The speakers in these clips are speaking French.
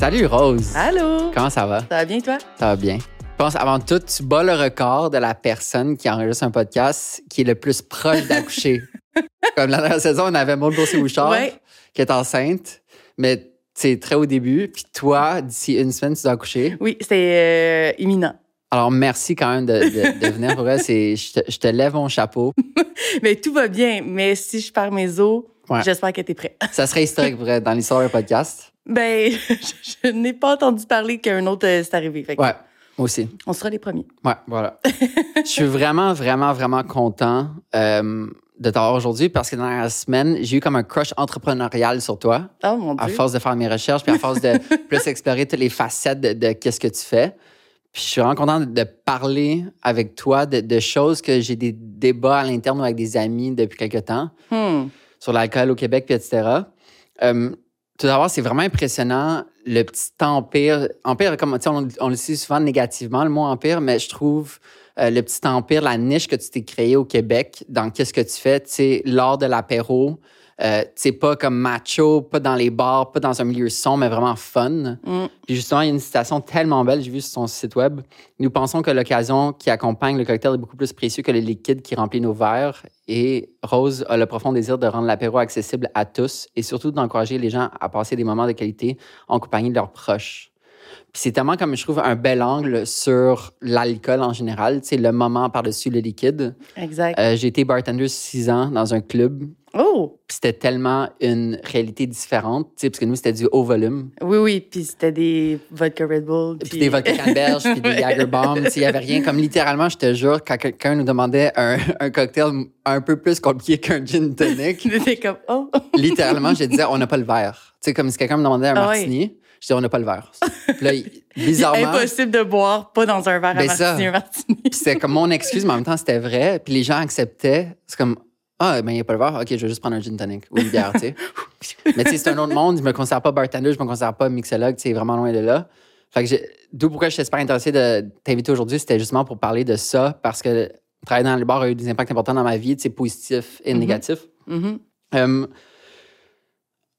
Salut Rose. Allô? Comment ça va? Ça va bien, toi? Ça va bien. Je pense avant tout, tu bats le record de la personne qui enregistre un podcast qui est le plus proche d'accoucher. Comme la dernière saison, on avait Maud Boursier-Bouchard Ouais. qui est enceinte, mais c'est très au début. Puis toi, d'ici une semaine, tu dois accoucher. Oui, c'est euh, imminent. Alors merci quand même de, de- de venir pour vrai. Je, te, je te lève mon chapeau. Mais tout va bien. Mais si je perds mes os, Ouais. j'espère que t'es prêt. Ça serait historique vrai dans l'histoire du podcast. Ben, je, je n'ai pas entendu parler qu'un autre euh, s'est arrivé. Fait que Ouais, moi aussi. On sera les premiers. Ouais, voilà. je suis vraiment, vraiment, vraiment content euh, de t'avoir aujourd'hui parce que dans la semaine, j'ai eu comme un crush entrepreneurial sur toi Oh mon à Dieu. force de faire mes recherches puis à force de plus explorer toutes les facettes de, de qu'est-ce que tu fais. Puis je suis vraiment content de, de parler avec toi de, de choses que j'ai des débats à l'interne ou avec des amis depuis quelque temps Hmm. sur l'alcool au Québec, puis etc. Euh, tout d'abord, c'est vraiment impressionnant le petit empire. Empire, comme on, on le souvent négativement, le mot empire, mais je trouve euh, le petit empire, la niche que tu t'es créé au Québec dans qu'est-ce que tu fais, sais, lors de l'apéro. Euh, sais, pas comme macho, pas dans les bars, pas dans un milieu sombre, mais vraiment fun. Mm. Puis justement, il y a une citation tellement belle, j'ai vu sur son site web. Nous pensons que l'occasion qui accompagne le cocktail est beaucoup plus précieux que le liquide qui remplit nos verres. Et Rose a le profond désir de rendre l'apéro accessible à tous et surtout d'encourager les gens à passer des moments de qualité en compagnie de leurs proches. Puis c'est tellement comme je trouve un bel angle sur l'alcool en général, sais, le moment par-dessus le liquide. Exact. Euh, j'ai été bartender six ans dans un club. Oh! Puis c'était tellement une réalité différente, tu sais, parce que nous, c'était du haut volume. Oui, oui. Puis c'était des vodka Red Bull. Puis des vodka canneberge, puis des. Jager Bomb. Il n'y avait rien. Comme littéralement, je te jure, quand quelqu'un nous demandait un, un cocktail un peu plus compliqué qu'un gin tonic, C'était comme, oh! littéralement, je disais, on n'a pas le verre. Tu sais, comme si quelqu'un me demandait un Ah martini, je disais, on n'a pas le verre. Puis là, bizarrement, Impossible de boire pas dans un verre Ben à ça. martini, un martini. puis c'était comme mon excuse, mais en même temps, c'était vrai. Puis les gens acceptaient. C'est comme, ah, ben, il n'y a pas le verre. OK, je vais juste prendre un gin tonic ou une bière, tu sais. Mais tu sais, c'est un autre monde. Je me considère pas bartender, je me considère pas mixologue, tu sais, vraiment loin de là. Fait que d'où pourquoi je suis super intéressé de t'inviter aujourd'hui, c'était justement pour parler de ça, parce que travailler dans le bar a eu des impacts importants dans ma vie, tu sais, positifs et Mhm. négatifs. Mhm. Euh,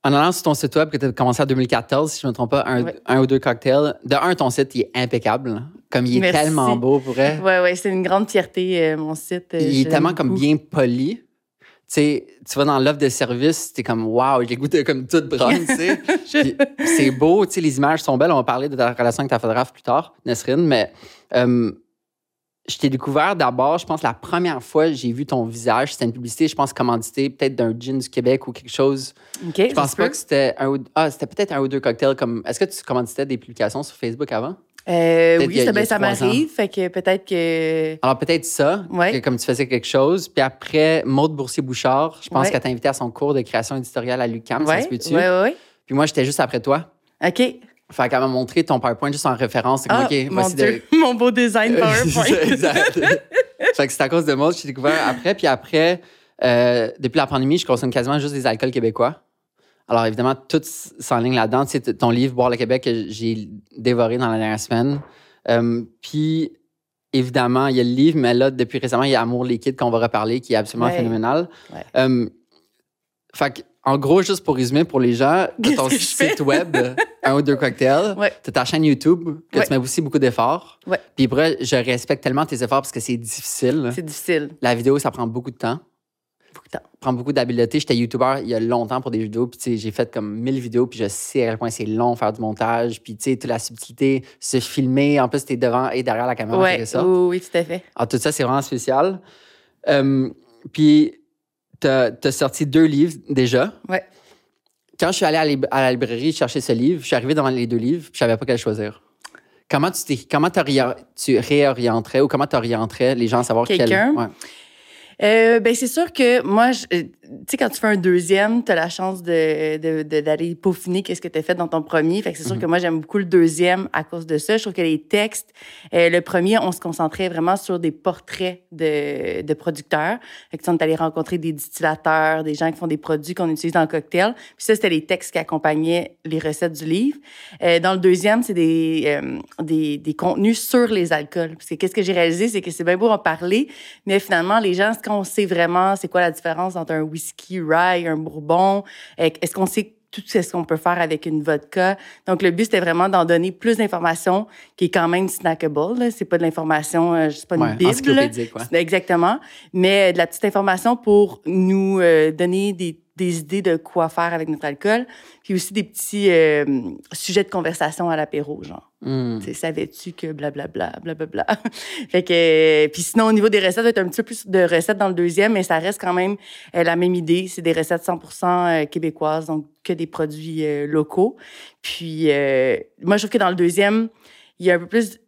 en allant sur ton site web que tu as commencé en 2014, si je ne me trompe pas, un, Ouais. un ou deux cocktails. De un, ton site, il est impeccable. Comme il est Merci. tellement beau pour vrai. Ouais, ouais, c'est une grande fierté, euh, mon site. euh, Il est tellement comme bien poli. Tu sais, tu vas dans l'offre de service, t'es comme wow, j'ai goûté comme toute brune, tu sais. C'est beau, tu sais, les images sont belles. On va parler de ta relation avec ta photographe plus tard, Nesrine, mais euh, je t'ai découvert d'abord, je pense, la première fois que j'ai vu ton visage, c'était une publicité, je pense, commanditée, peut-être d'un gin du Québec ou quelque chose. OK, Je pense pas que c'était un ou Ah, c'était peut-être un ou deux cocktails comme. Est-ce que tu commanditais des publications sur Facebook avant? Euh, oui, a- ça, ben, ça m'arrive. Fait que peut-être que. Alors peut-être ça, Ouais. que comme tu faisais quelque chose. Puis après, Maude Boursier-Bouchard, je pense Ouais. qu'elle t'a invité à son cours de création éditoriale à l'UQAM, ça ouais, se peut-tu? ouais, ouais. Puis moi, j'étais juste après toi. OK. Fait qu'elle m'a montré ton PowerPoint juste en référence. Ah, OK, mon. Mon beau design PowerPoint. exact. fait que c'est à cause de moi que j'ai découvert après. Puis après, euh, depuis la pandémie, je consomme quasiment juste des alcools québécois. Alors évidemment, tout s'enligne là-dedans. Tu sais, ton livre Boire le Québec que j'ai dévoré dans la dernière semaine. Euh, puis évidemment, il y a le livre, mais là, depuis récemment, il y a Amour liquide qu'on va reparler, qui est absolument Ouais. phénoménal. Ouais. Euh, fait en gros, juste pour résumer pour les gens, Qu'est-ce ton site web, un ou deux cocktails. Ouais. T'as ta chaîne YouTube, que tu mets aussi beaucoup d'efforts. Puis vrai, je respecte tellement tes efforts parce que c'est difficile. C'est difficile. La vidéo, ça prend beaucoup de temps. Beaucoup de temps. Ça prend beaucoup d'habileté. J'étais YouTuber il y a longtemps pour des vidéos. Puis j'ai fait comme 1000 vidéos. Puis je sais à quel point c'est long faire du montage. Puis tu sais, toute la subtilité, se filmer. En plus, t'es devant et derrière la caméra. Ouais, ça. oui, oui, tout à fait. Alors, tout ça, c'est vraiment spécial. Euh, puis, t'as as sorti deux livres déjà. Ouais. Quand je suis allé à, la lib- à la librairie chercher ce livre, je suis arrivé devant les deux livres, puis je savais pas quel choisir. Comment tu comment tu réorienterais ou comment tu orienterais les gens à savoir quel. Quelqu'un? Ouais. Euh, ben c'est sûr que moi, je- euh, sais, quand tu fais un deuxième, tu as la chance de, de- de- d'aller peaufiner qu'est-ce que tu as fait dans ton premier. Fait que c'est sûr Mhm. que moi, j'aime beaucoup le deuxième à cause de ça. Je trouve que les textes, euh, le premier, on se concentrait vraiment sur des portraits de, de producteurs. Fait que tu on est allé rencontrer des distillateurs, des gens qui font des produits qu'on utilise dans le cocktail. Puis ça, c'était les textes qui accompagnaient les recettes du livre. Euh, dans le deuxième, c'est des, euh, des, des contenus sur les alcools. Parce que qu'est-ce que j'ai réalisé, c'est que c'est bien beau en parler, mais finalement, les gens, est-ce qu'on sait vraiment c'est quoi la différence entre un whisky rye, un bourbon? Euh, Est-ce qu'on sait tout ce qu'on peut faire avec une vodka? Donc, le but, c'était vraiment d'en donner plus d'informations qui est quand même snackable. C'est pas de l'information, euh, c'est pas une bible. encyclopédique, ouais. Exactement. Mais de la petite information pour nous euh, donner des, des idées de quoi faire avec notre alcool. Puis aussi des petits euh, sujets de conversation à l'apéro, genre. Hmm. Tu sais, savais-tu que blablabla, blablabla? fait que, euh, puis sinon, au niveau des recettes, il y a un petit peu plus de recettes dans le deuxième, mais ça reste quand même euh, la même idée. C'est des recettes 100 euh, québécoises, donc que des produits locaux. Puis, moi, je trouve que dans le deuxième, il y a un peu plus.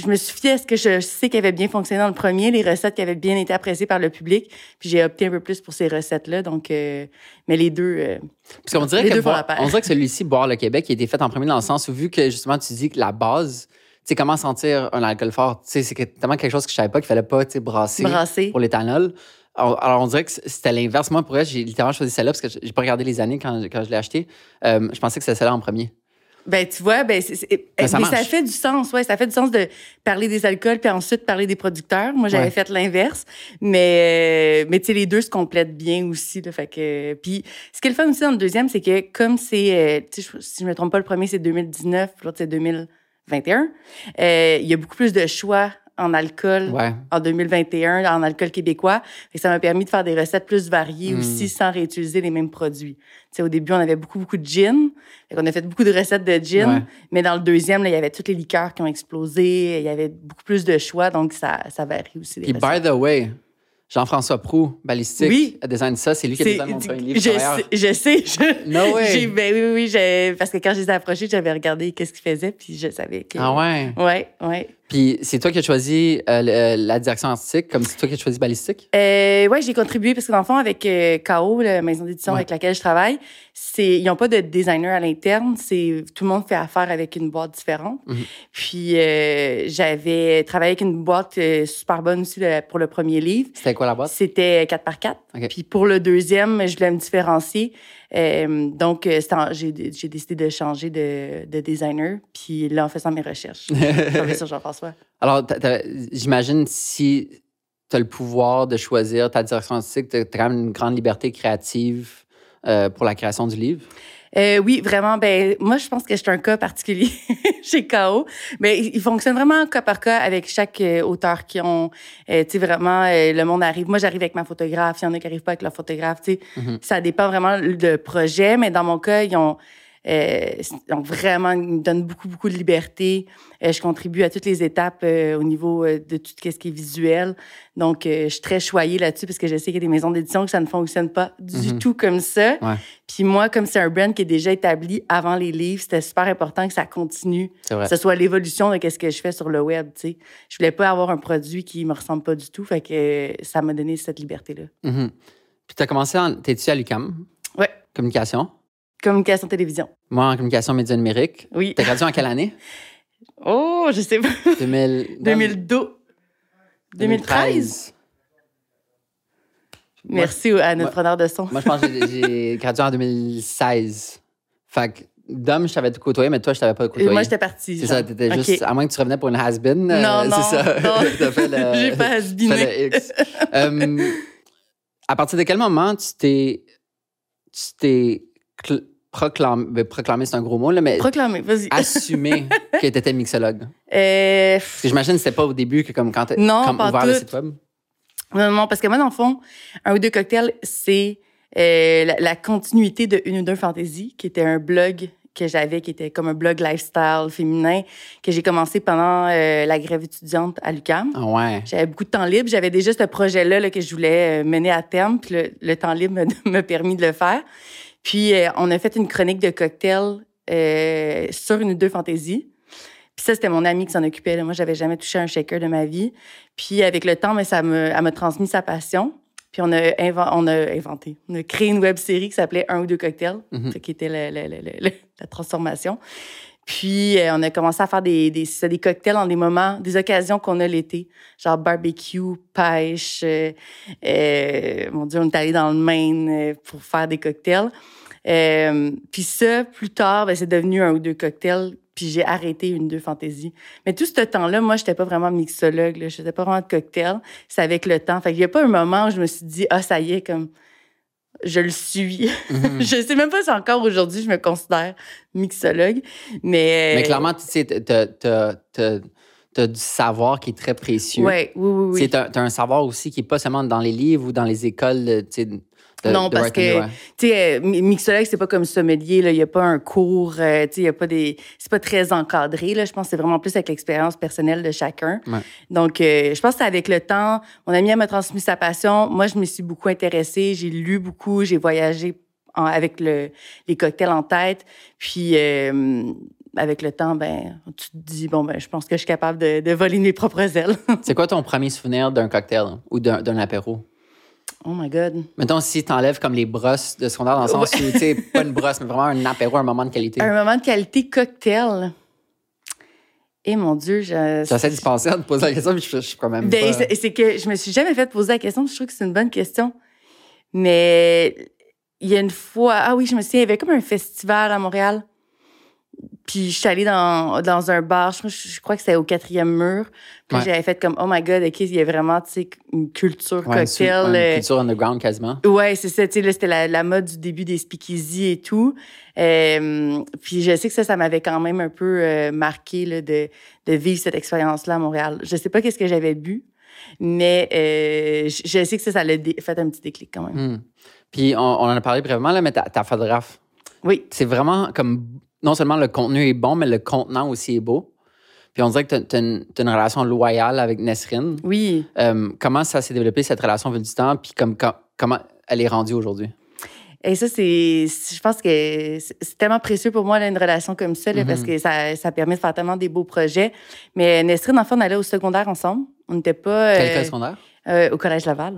Je me suis fiée à ce que je sais qui avait bien fonctionné dans le premier, les recettes qui avaient bien été appréciées par le public. Puis j'ai opté un peu plus pour ces recettes-là. Donc, euh, mais les deux, euh, Parce qu'on dirait Les que deux boire- on dirait que celui-ci, Boire le Québec, il a été fait en premier dans le sens où, vu que justement, tu dis que la base, tu sais, comment sentir un alcool fort, tu sais, c'est tellement quelque chose que je savais pas qu'il fallait pas, tu brasser pour l'éthanol. Alors, alors, on dirait que c'était l'inverse. Moi, pour elle, j'ai littéralement choisi celle-là parce que j'ai pas regardé les années quand, quand je l'ai acheté. Euh, je pensais que c'était celle-là en premier. Ben, tu vois, ben, c'est- c'est- Ben, ça mais ça fait du sens, ouais. Ça fait du sens de parler des alcools puis ensuite parler des producteurs. Moi, j'avais Ouais. fait l'inverse. Mais, euh, mais tu sais, les deux se complètent bien aussi, là. Fait que, puis, ce qui est le fun aussi dans le deuxième, c'est que comme c'est, euh, tu sais, je- si je me trompe pas, le premier, c'est 2019, puis l'autre, c'est 2021. Euh, il y a beaucoup plus de choix en alcool Ouais. en 2021 en alcool québécois. Que ça m'a permis de faire des recettes plus variées Mm. aussi sans réutiliser les mêmes produits. Tu sais, au début, on avait beaucoup, beaucoup de gin. Qu'on a fait beaucoup de recettes de gin. Ouais. Mais dans le deuxième, il y avait toutes les liqueurs qui ont explosé. Il y avait beaucoup plus de choix, donc ça, ça varie aussi. les Puis, by the way, Jean-François Prou, balistique, Oui. a design ça. C'est lui qui a designé mon premier livre. je, sais, je sais. je- No way. ben oui, oui, Parce que quand je les ai approchés, j'avais regardé qu'est-ce qu'ils faisaient, puis je savais que. Ah ouais? Ouais, ouais. Puis, c'est toi qui as choisi euh, le- la direction artistique, comme c'est toi qui as choisi balistique? Euh, ouais, j'ai contribué parce que dans le fond, avec euh, KO, la maison d'édition Ouais. avec laquelle je travaille, c'est ils n'ont pas de designer à l'interne. C'est tout le monde fait affaire avec une boîte différente. Mhm. Puis euh, j'avais travaillé avec une boîte euh, super bonne aussi pour le premier livre. C'était quoi la boîte? C'était 4 par 4 Ok. Puis pour le deuxième, je voulais me différencier. Euh, donc, euh, j'ai décidé de changer de, de designer. Puis là, en faisant mes recherches, je sur Jean-François. Alors, j'imagine si tu as le pouvoir de choisir ta direction artistique, tu as quand même une grande liberté créative euh, pour la création du livre? Euh, oui, vraiment. Ben, moi, je pense que je suis un cas particulier chez KO. Mais il fonctionne vraiment cas par cas avec chaque euh, auteur qui ont, euh, tu sais, vraiment, euh, le monde arrive. Moi, j'arrive avec ma photographe. Il y en a qui n'arrivent pas avec leur photographe. Tu sais, Mhm. ça dépend vraiment de projet. Mais dans mon cas, ils ont, euh, ont vraiment, ils me donnent beaucoup, beaucoup de liberté. Euh, je contribue à toutes les étapes euh, au niveau euh, de tout ce qui est visuel. Donc, je suis très choyée là-dessus parce que je sais qu'il y a des maisons d'édition que ça ne fonctionne pas du Mhm. tout comme ça. Ouais. Puis moi, comme c'est un brand qui est déjà établi avant les livres, c'était super important que ça continue, C'est vrai. que ce soit l'évolution de ce que je fais sur le web. Tu sais, je voulais pas avoir un produit qui me ressemble pas du tout, fait que ça m'a donné cette liberté-là. Mhm. Puis tu as commencé, en, t'es étudié à l'UQAM, Ouais, communication? Communication télévision. Moi, en communication média numérique. Oui. T'as gradué en quelle année? Oh, je sais pas. 2000, 2012. 2013. Merci à notre moi- preneur de son. Moi, je pense que j'ai- gradué en 2016. Fait que, Dom, je t'avais côtoyé, mais toi, je t'avais pas côtoyé. moi, j'étais partie. C'est ça, t'étais juste. À moins que tu revenais pour une has-been. euh, Non, non, C'est ça. non. J'ai pas le X. Euh, à partir de quel moment tu t'es. Tu t'es ben, proclamé, c'est un gros mot, là, mais vas-y. assumé que tu étais mixologue? Euh, Parce que j'imagine que c'était pas au début que, comme quand pas ouvert le tout. site web. Non, non, parce que moi, dans le fond, un ou deux cocktails, c'est euh, la, la continuité de Une ou deux Fantasy, qui était un blog que j'avais, qui était comme un blog lifestyle féminin, que j'ai commencé pendant euh, la grève étudiante à l'UQAM. Ah ouais. J'avais beaucoup de temps libre. J'avais déjà ce projet-là là, que je voulais euh, mener à terme. Puis le, le temps libre m'a m'a permis de le faire. Puis euh, on a fait une chronique de cocktails euh, sur une ou deux fantaisies. Puis ça, c'était mon amie qui s'en occupait. là. Moi, j'avais jamais touché un shaker de ma vie. Puis avec le temps, mais ça me, elle m'a transmis sa passion. Puis on a, inven- on a inventé, on a créé une web série qui s'appelait Un ou deux cocktails, Mhm. qui était le- le- le- le- le- la transformation. Puis euh, on a commencé à faire des, des, des cocktails en des moments, des occasions qu'on a l'été, genre barbecue, pêche. euh, euh, mon Dieu, on est allé dans le Maine pour faire des cocktails. Puis ça, plus tard, ben, c'est devenu un ou deux cocktails. Puis j'ai arrêté une deux fantaisies. Mais tout ce temps-là, moi, j'étais pas vraiment mixologue. Je faisais pas vraiment de cocktails. C'est avec le temps. Fait qu'il y a pas un moment où je me suis dit, ah, ça y est, comme je le suis. Mm-hmm. je sais même pas si encore aujourd'hui je me considère mixologue, mais. Mais clairement, tu sais, tu as du savoir qui est très précieux. Ouais, oui, oui, oui. Tu as, un savoir aussi qui n'est pas seulement dans les livres ou dans les écoles. De, non, parce que, tu sais, euh, mixologue, c'est pas comme sommelier, il n'y a pas un cours, euh, tu sais, il a pas des. C'est pas très encadré, là. Je pense que c'est vraiment plus avec l'expérience personnelle de chacun. Donc, euh, je pense que avec le temps, mon ami m'a transmis sa passion. Moi, je me suis beaucoup intéressée, j'ai lu beaucoup, j'ai voyagé avec le, les cocktails en tête. Puis, avec le temps, ben, tu te dis, bon, ben, je pense que je suis capable de, voler mes propres ailes. c'est quoi ton premier souvenir d'un cocktail ou d'un apéro? Oh my God. Mettons, si tu enlèves comme les brosses de secondaire, dans le sens où, tu sais, pas une brosse, mais vraiment un apéro, un moment de qualité. Un moment de qualité cocktail. Et eh, mon Dieu, je. J'essaie de penser à te poser la question, mais je, je suis quand même. Ben, c'est que je me suis jamais fait poser la question, je trouve que c'est une bonne question. Mais il y a une fois, ah oui, je me souviens, il y avait comme un festival à Montréal. Puis je suis allée dans, dans un bar, je, crois que c'était au quatrième mur. Puis j'avais fait comme, oh my god, OK, il y a vraiment, tu sais, une culture cocktail. Une, euh, culture underground quasiment. Ouais, c'est ça, tu sais, c'était la, la, mode du début des speakeasy et tout. Euh, puis je sais que ça, ça m'avait quand même un peu euh, marqué là, de, de vivre cette expérience-là à Montréal. Je sais pas qu'est-ce que j'avais bu, mais je, sais que ça, ça l'a fait un petit déclic quand même. Hmm. Puis on, on, en a parlé brièvement, là, mais ta, ta photographe. Oui. C'est vraiment comme non seulement le contenu est bon, mais le contenant aussi est beau. Puis on dirait que tu as, une relation loyale avec Nesrine. Oui. Euh, comment ça s'est développé, cette relation au du temps? Puis comme, comment elle est rendue aujourd'hui? Et ça, c'est, je pense que c'est tellement précieux pour moi, une relation comme ça, parce mm-hmm. que ça, ça permet de faire tellement des beaux projets. Mais Nesrine, en fait, on allait au secondaire ensemble. On n'était pas. Quel euh, secondaire? Euh, au Collège Laval.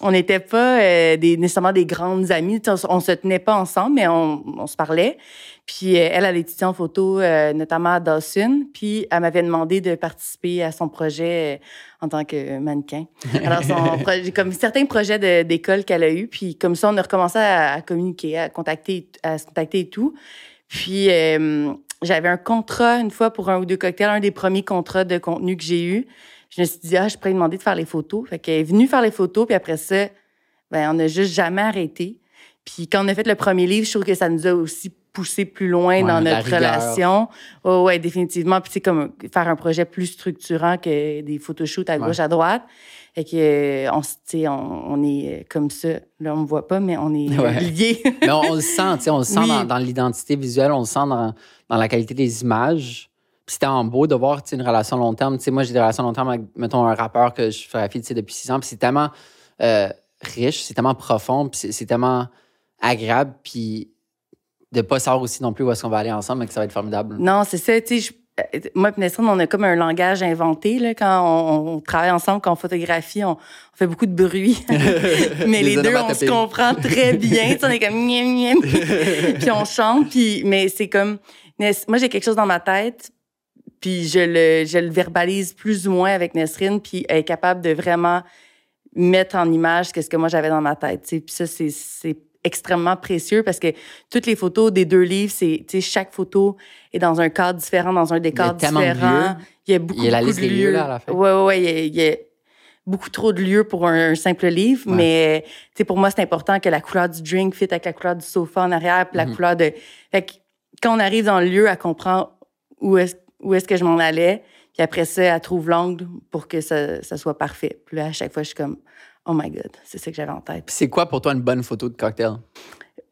On n'était pas euh, des, nécessairement des grandes amies. On, ne se tenait pas ensemble, mais on, on se parlait. Puis euh, elle, elle étudié en photo, notamment à Dawson. Puis elle m'avait demandé de participer à son projet en tant que mannequin. Alors, son projet, comme certains projets d'école qu'elle a eu. Puis comme ça, on a recommencé à, communiquer, à contacter, à se contacter et tout. Puis j'avais un contrat une fois pour un ou deux cocktails, un des premiers contrats de contenu que j'ai eu je me suis dit, ah, je pourrais lui demander de faire les photos. Fait qu'elle est venue faire les photos, puis après ça, ben, on n'a juste jamais arrêté. Puis quand on a fait le premier livre, je trouve que ça nous a aussi poussé plus loin dans notre relation. Oh, ouais, définitivement. Puis c'est comme faire un projet plus structurant que des photoshoots à gauche, à droite. Et que on, on, on est comme ça. Là, on me voit pas, mais on est liés. mais on, le sent, on le sent dans, dans l'identité visuelle, on le sent dans, dans la qualité des images c'était en beau de voir une relation long terme. moi, j'ai des relations long terme avec, mettons, un rappeur que je fille depuis six ans. Puis c'est tellement euh, riche, c'est tellement profond, puis c'est tellement agréable. Puis de pas savoir aussi non plus où est-ce qu'on va aller ensemble, mais que ça va être formidable. Non, c'est ça. Tu sais, euh, moi et Nesrine, on a comme un langage inventé là, quand on, travaille ensemble, quand on photographie, on, fait beaucoup de bruit. mais les, deux, on se comprend très bien. on est comme puis on chante. Puis, mais c'est comme moi j'ai quelque chose dans ma tête, puis je le, je le verbalise plus ou moins avec Nesrine, puis elle est capable de vraiment mettre en image ce que moi j'avais dans ma tête. Puis ça, c'est extrêmement précieux parce que toutes les photos des deux livres, c'est chaque photo est dans un cadre différent, dans un décor différent. Il y a beaucoup, il y a la liste de lieux. là, à la fin. Ouais, ouais, il y, a, beaucoup trop de lieux pour un, simple livre, mais pour moi, c'est important que la couleur du drink fit avec la couleur du sofa en arrière, puis la mm-hmm. couleur de... Fait que quand on arrive dans le lieu, à comprendre où est-ce où est-ce que je m'en allais. Puis après ça, elle trouve l'angle pour que ça, ça, soit parfait. Puis là, à chaque fois, je suis comme, oh my God, c'est ça que j'avais en tête. c'est quoi pour toi une bonne photo de cocktail?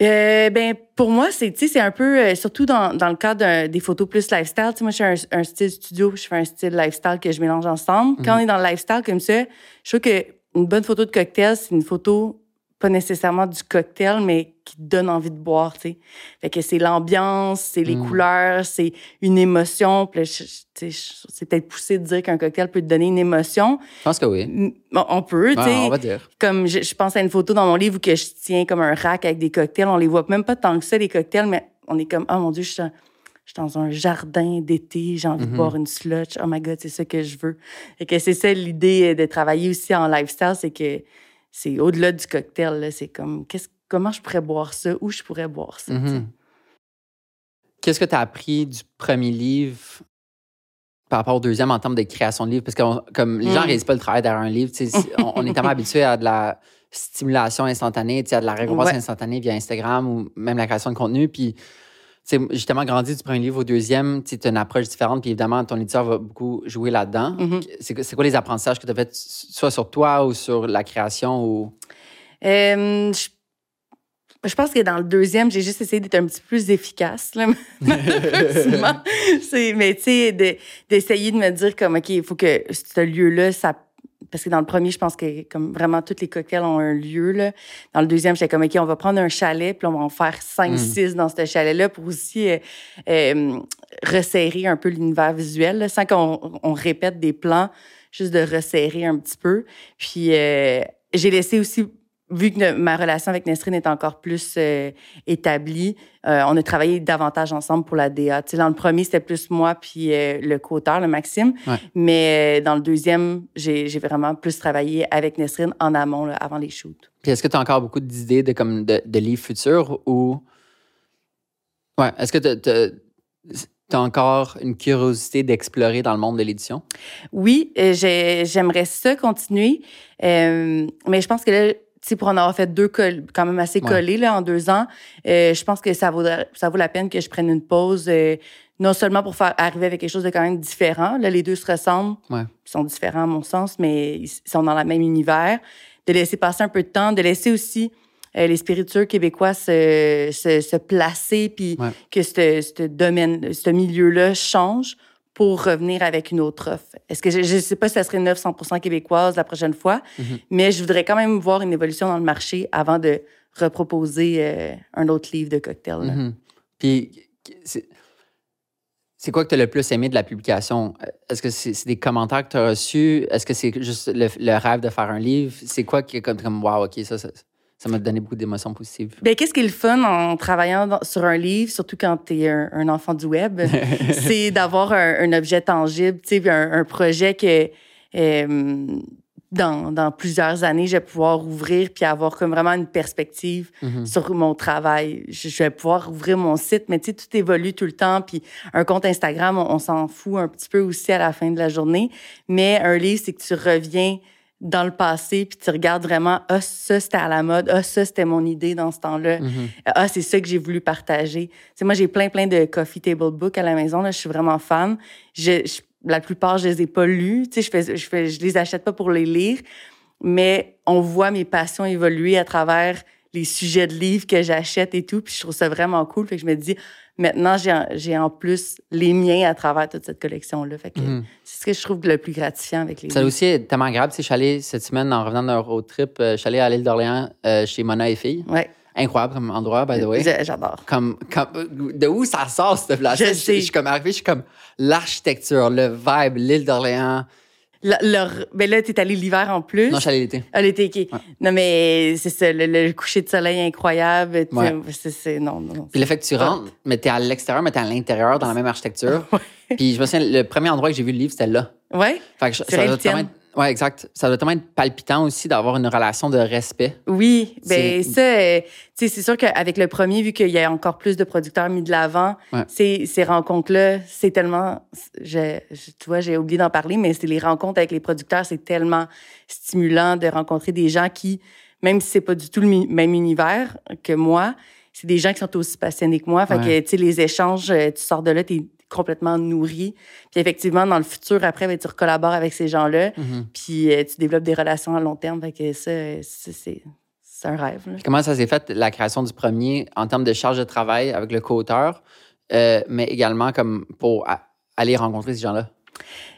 Euh, ben pour moi c'est c'est un peu euh, surtout dans, dans le cadre des photos plus lifestyle moi je fais un, style studio je fais un style lifestyle que je mélange ensemble quand mhm. on est dans le lifestyle comme ça je trouve que une bonne photo de cocktail c'est une photo pas nécessairement du cocktail, mais qui te donne envie de boire, tu sais. Fait que c'est l'ambiance, c'est les mm. couleurs, c'est une émotion. c'est peut-être poussé de dire qu'un cocktail peut te donner une émotion. Je pense que oui. on peut, tu sais. on va dire. Comme je, pense à une photo dans mon livre où que je tiens comme un rack avec des cocktails. On les voit même pas tant que ça, les cocktails, mais on est comme, oh mon Dieu, je suis, dans un jardin d'été, j'ai envie de mm-hmm. boire une slotch. Oh my God, c'est ça que je veux. Et que c'est ça l'idée de travailler aussi en lifestyle, c'est que c'est au-delà du cocktail. C'est comme, qu'est-ce, comment je pourrais boire ça, où je pourrais boire ça. Mm-hmm. Qu'est-ce que tu as appris du premier livre par rapport au deuxième en termes de création de livre? Parce que comme les gens ne mm. réalisent pas le travail derrière un livre, on, est tellement habitué à de la stimulation instantanée, sais, de la récompense Ouais. instantanée via Instagram ou même la création de contenu. Puis, justement, grandi du premier livre au deuxième, tu as une approche différente. Puis, évidemment, ton éditeur va beaucoup jouer là-dedans. Mhm. C'est quoi- C'est quoi les apprentissages que tu as fait, soit sur toi ou sur la création ou? Euh, je, je pense que dans le deuxième, j'ai juste essayé d'être un petit peu plus efficace, là, malheureusement. Mais tu sais, de- d'essayer de me dire comme, OK, il faut que ce lieu-là, ça. Parce que dans le premier, je pense que comme vraiment tous les cocktails ont un lieu. Là. Dans le deuxième, j'étais comme, OK, on va prendre un chalet, puis on va en faire cinq, Mm. six dans ce chalet-là pour aussi euh, euh, resserrer un peu l'univers visuel, là, sans qu'on on répète des plans, juste de resserrer un petit peu. Puis euh, j'ai laissé aussi vu que ma relation avec Nesrine est encore plus euh, établie, euh, on a travaillé davantage ensemble pour la DA. Tu sais, dans le premier, c'était plus moi puis euh, le co-auteur, le Maxime. Ouais. Mais dans le deuxième, j'ai vraiment plus travaillé avec Nesrine en amont, là, avant les shoots. Puis, est-ce que tu as encore beaucoup d'idées de, comme, de, de livres futurs ou? Ouais. Est-ce que tu as encore une curiosité d'explorer dans le monde de l'édition? Oui, j'ai- j'aimerais ça continuer. Euh, mais je pense que là, pour en avoir fait deux quand même assez Ouais. collés là, en deux ans, euh, je pense que ça vaut, ça vaut la peine que je prenne une pause, euh, non seulement pour faire arriver avec quelque chose de quand même différent. Là, les deux se ressemblent. Ouais. Ils sont différents à mon sens, mais ils sont dans le même univers. De laisser passer un peu de temps, de laisser aussi euh, les spiritueux québécois se, se, se placer, puis Ouais. que ce ce domaine, ce milieu-là change pour revenir avec une autre offre. Est-ce que je ne sais pas si ça serait une offre 100% québécoise la prochaine fois, Mhm. mais je voudrais quand même voir une évolution dans le marché avant de reproposer euh, un autre livre de cocktail. Mhm. Puis, c'est quoi que tu as le plus aimé de la publication? Est-ce que c'est des commentaires que tu as reçus? Est-ce que c'est juste le, le rêve de faire un livre? C'est quoi qui est comme, comme wow, OK, ça, ça ça m'a donné beaucoup d'émotions positives? Ben, qu'est-ce qui est le fun en travaillant dans- sur un livre, surtout quand tu es un, un enfant du web, c'est d'avoir un, un objet tangible, tu sais, un, un projet que euh, dans, dans plusieurs années, je vais pouvoir ouvrir puis avoir comme vraiment une perspective Mhm. sur mon travail. Je, je vais pouvoir ouvrir mon site, mais tu sais, tout évolue tout le temps. Puis un compte Instagram, on, on s'en fout un petit peu aussi à la fin de la journée. Mais un livre, c'est que tu reviens dans le passé puis tu regardes vraiment, ah, ça, c'était à la mode. Ah, ça, c'était mon idée dans ce temps-là. Mhm. Ah, c'est ça que j'ai voulu partager. Tu sais, moi, j'ai plein, plein de coffee table books à la maison. Là, je suis vraiment fan. Je, je- la plupart, je les ai pas lus. Tu sais, je fais, je fais, je les achète pas pour les lire, mais on voit mes passions évoluer à travers les sujets de livres que j'achète et tout. Puis je trouve ça vraiment cool. Fait que je me dis, maintenant, j'ai, en- plus les miens à travers toute cette collection-là. Fait que Mhm. c'est ce que je trouve le plus gratifiant avec les Ça livres. aussi est tellement agréable. Je suis allé cette semaine, en revenant d'un road trip, euh, je suis allé à l'île d'Orléans euh, chez Mona et. Ouais. Incroyable comme endroit, by the way. J'a- J'adore. Comme, comme, de où ça sort, cette place Je je, sais. je suis comme arrivé, je suis comme l'architecture, le vibe, l'île d'Orléans. La- leur, ben là, t'es allé l'hiver en plus. Non, je suis allé l'été. Ah, l'été, OK. Ouais. Non, mais c'est ça, le, le coucher de soleil incroyable. Ouais. C'est, non. Puis le fait que tu rentres, mais t'es à l'extérieur, mais t'es à l'intérieur, dans la même architecture. Puis je me souviens, le premier endroit que j'ai vu le livre, c'était là. Ouais, Fait que ça doit le. Ouais, exact. Ça doit tellement être palpitant aussi d'avoir une relation de respect. oui. Ben C'est- ça, euh, c'est sûr qu'avec le premier, vu qu'il y a encore plus de producteurs mis de l'avant, Ouais. ces, ces rencontres-là, c'est tellement... Je, je- tu vois, j'ai oublié d'en parler, mais c'est les rencontres avec les producteurs, c'est tellement stimulant de rencontrer des gens qui, même si c'est pas du tout le même univers que moi, c'est des gens qui sont aussi passionnés que moi. Fait Ouais. que, tu sais, les échanges, euh, tu sors de là, t'es complètement nourri. Puis effectivement, dans le futur, après, ben, tu recollabores avec ces gens-là, Mhm. puis euh, tu développes des relations à long terme. Fait que ça, c'est- un rêve. là. Comment ça s'est fait, la création du premier, en termes de charge de travail avec le co-auteur, euh, mais également comme pour aller rencontrer ces gens-là?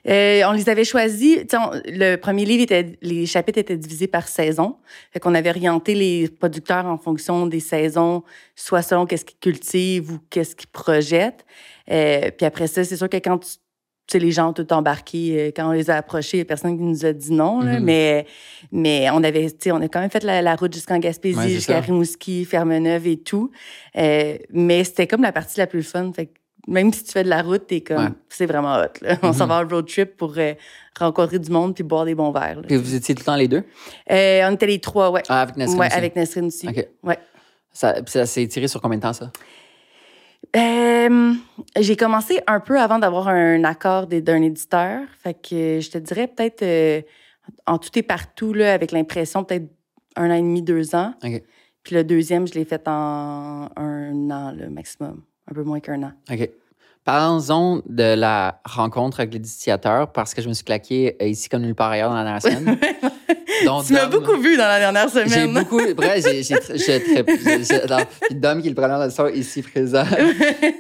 Euh, on les avait choisis. on- le premier livre, était, les chapitres étaient divisés par saison. Fait qu'on avait orienté les producteurs en fonction des saisons, soit selon qu'est-ce qu'ils cultivent ou qu'est-ce qu'ils projettent. Euh, puis après ça, c'est sûr que quand tu sais, les gens ont tout embarqué. euh, Quand on les a approchés, il n'y a personne qui nous a dit non. là. Mhm. mais, mais on avait, on a quand même fait la, la route jusqu'en Gaspésie, Ouais, jusqu'à. Rimouski, Fermeneuve et tout. Euh, mais c'était comme la partie la plus fun. Fait que même si tu fais de la route, t'es comme, Ouais. c'est vraiment hot. Là. On Mhm. s'en va en road trip pour euh, rencontrer du monde puis boire des bons verres. Puis vous étiez tout le temps les deux? Euh, on était les trois, ouais. Ah, avec Nesrine ouais, aussi. avec Nesrine aussi. OK. Ouais. Ça, s'est tiré sur combien de temps, ça? Euh, j'ai commencé un peu avant d'avoir un accord d'un éditeur. Fait que je te dirais peut-être en tout et partout, là, avec l'impression, peut-être un an et demi, deux ans. OK. Puis le deuxième, je l'ai fait en un an, le maximum. Un peu moins qu'un an. OK. Parlons de la rencontre avec distillateurs parce que je me suis claqué euh, ici comme nulle part ailleurs dans la dernière semaine. Dont tu m'as beaucoup vu dans la dernière J'ai semaine. beaucoup. Bref, j'ai. j'ai- j'ai- j'ai- j'ai- j'ai- Dom, qui est le preneur de son ici présent,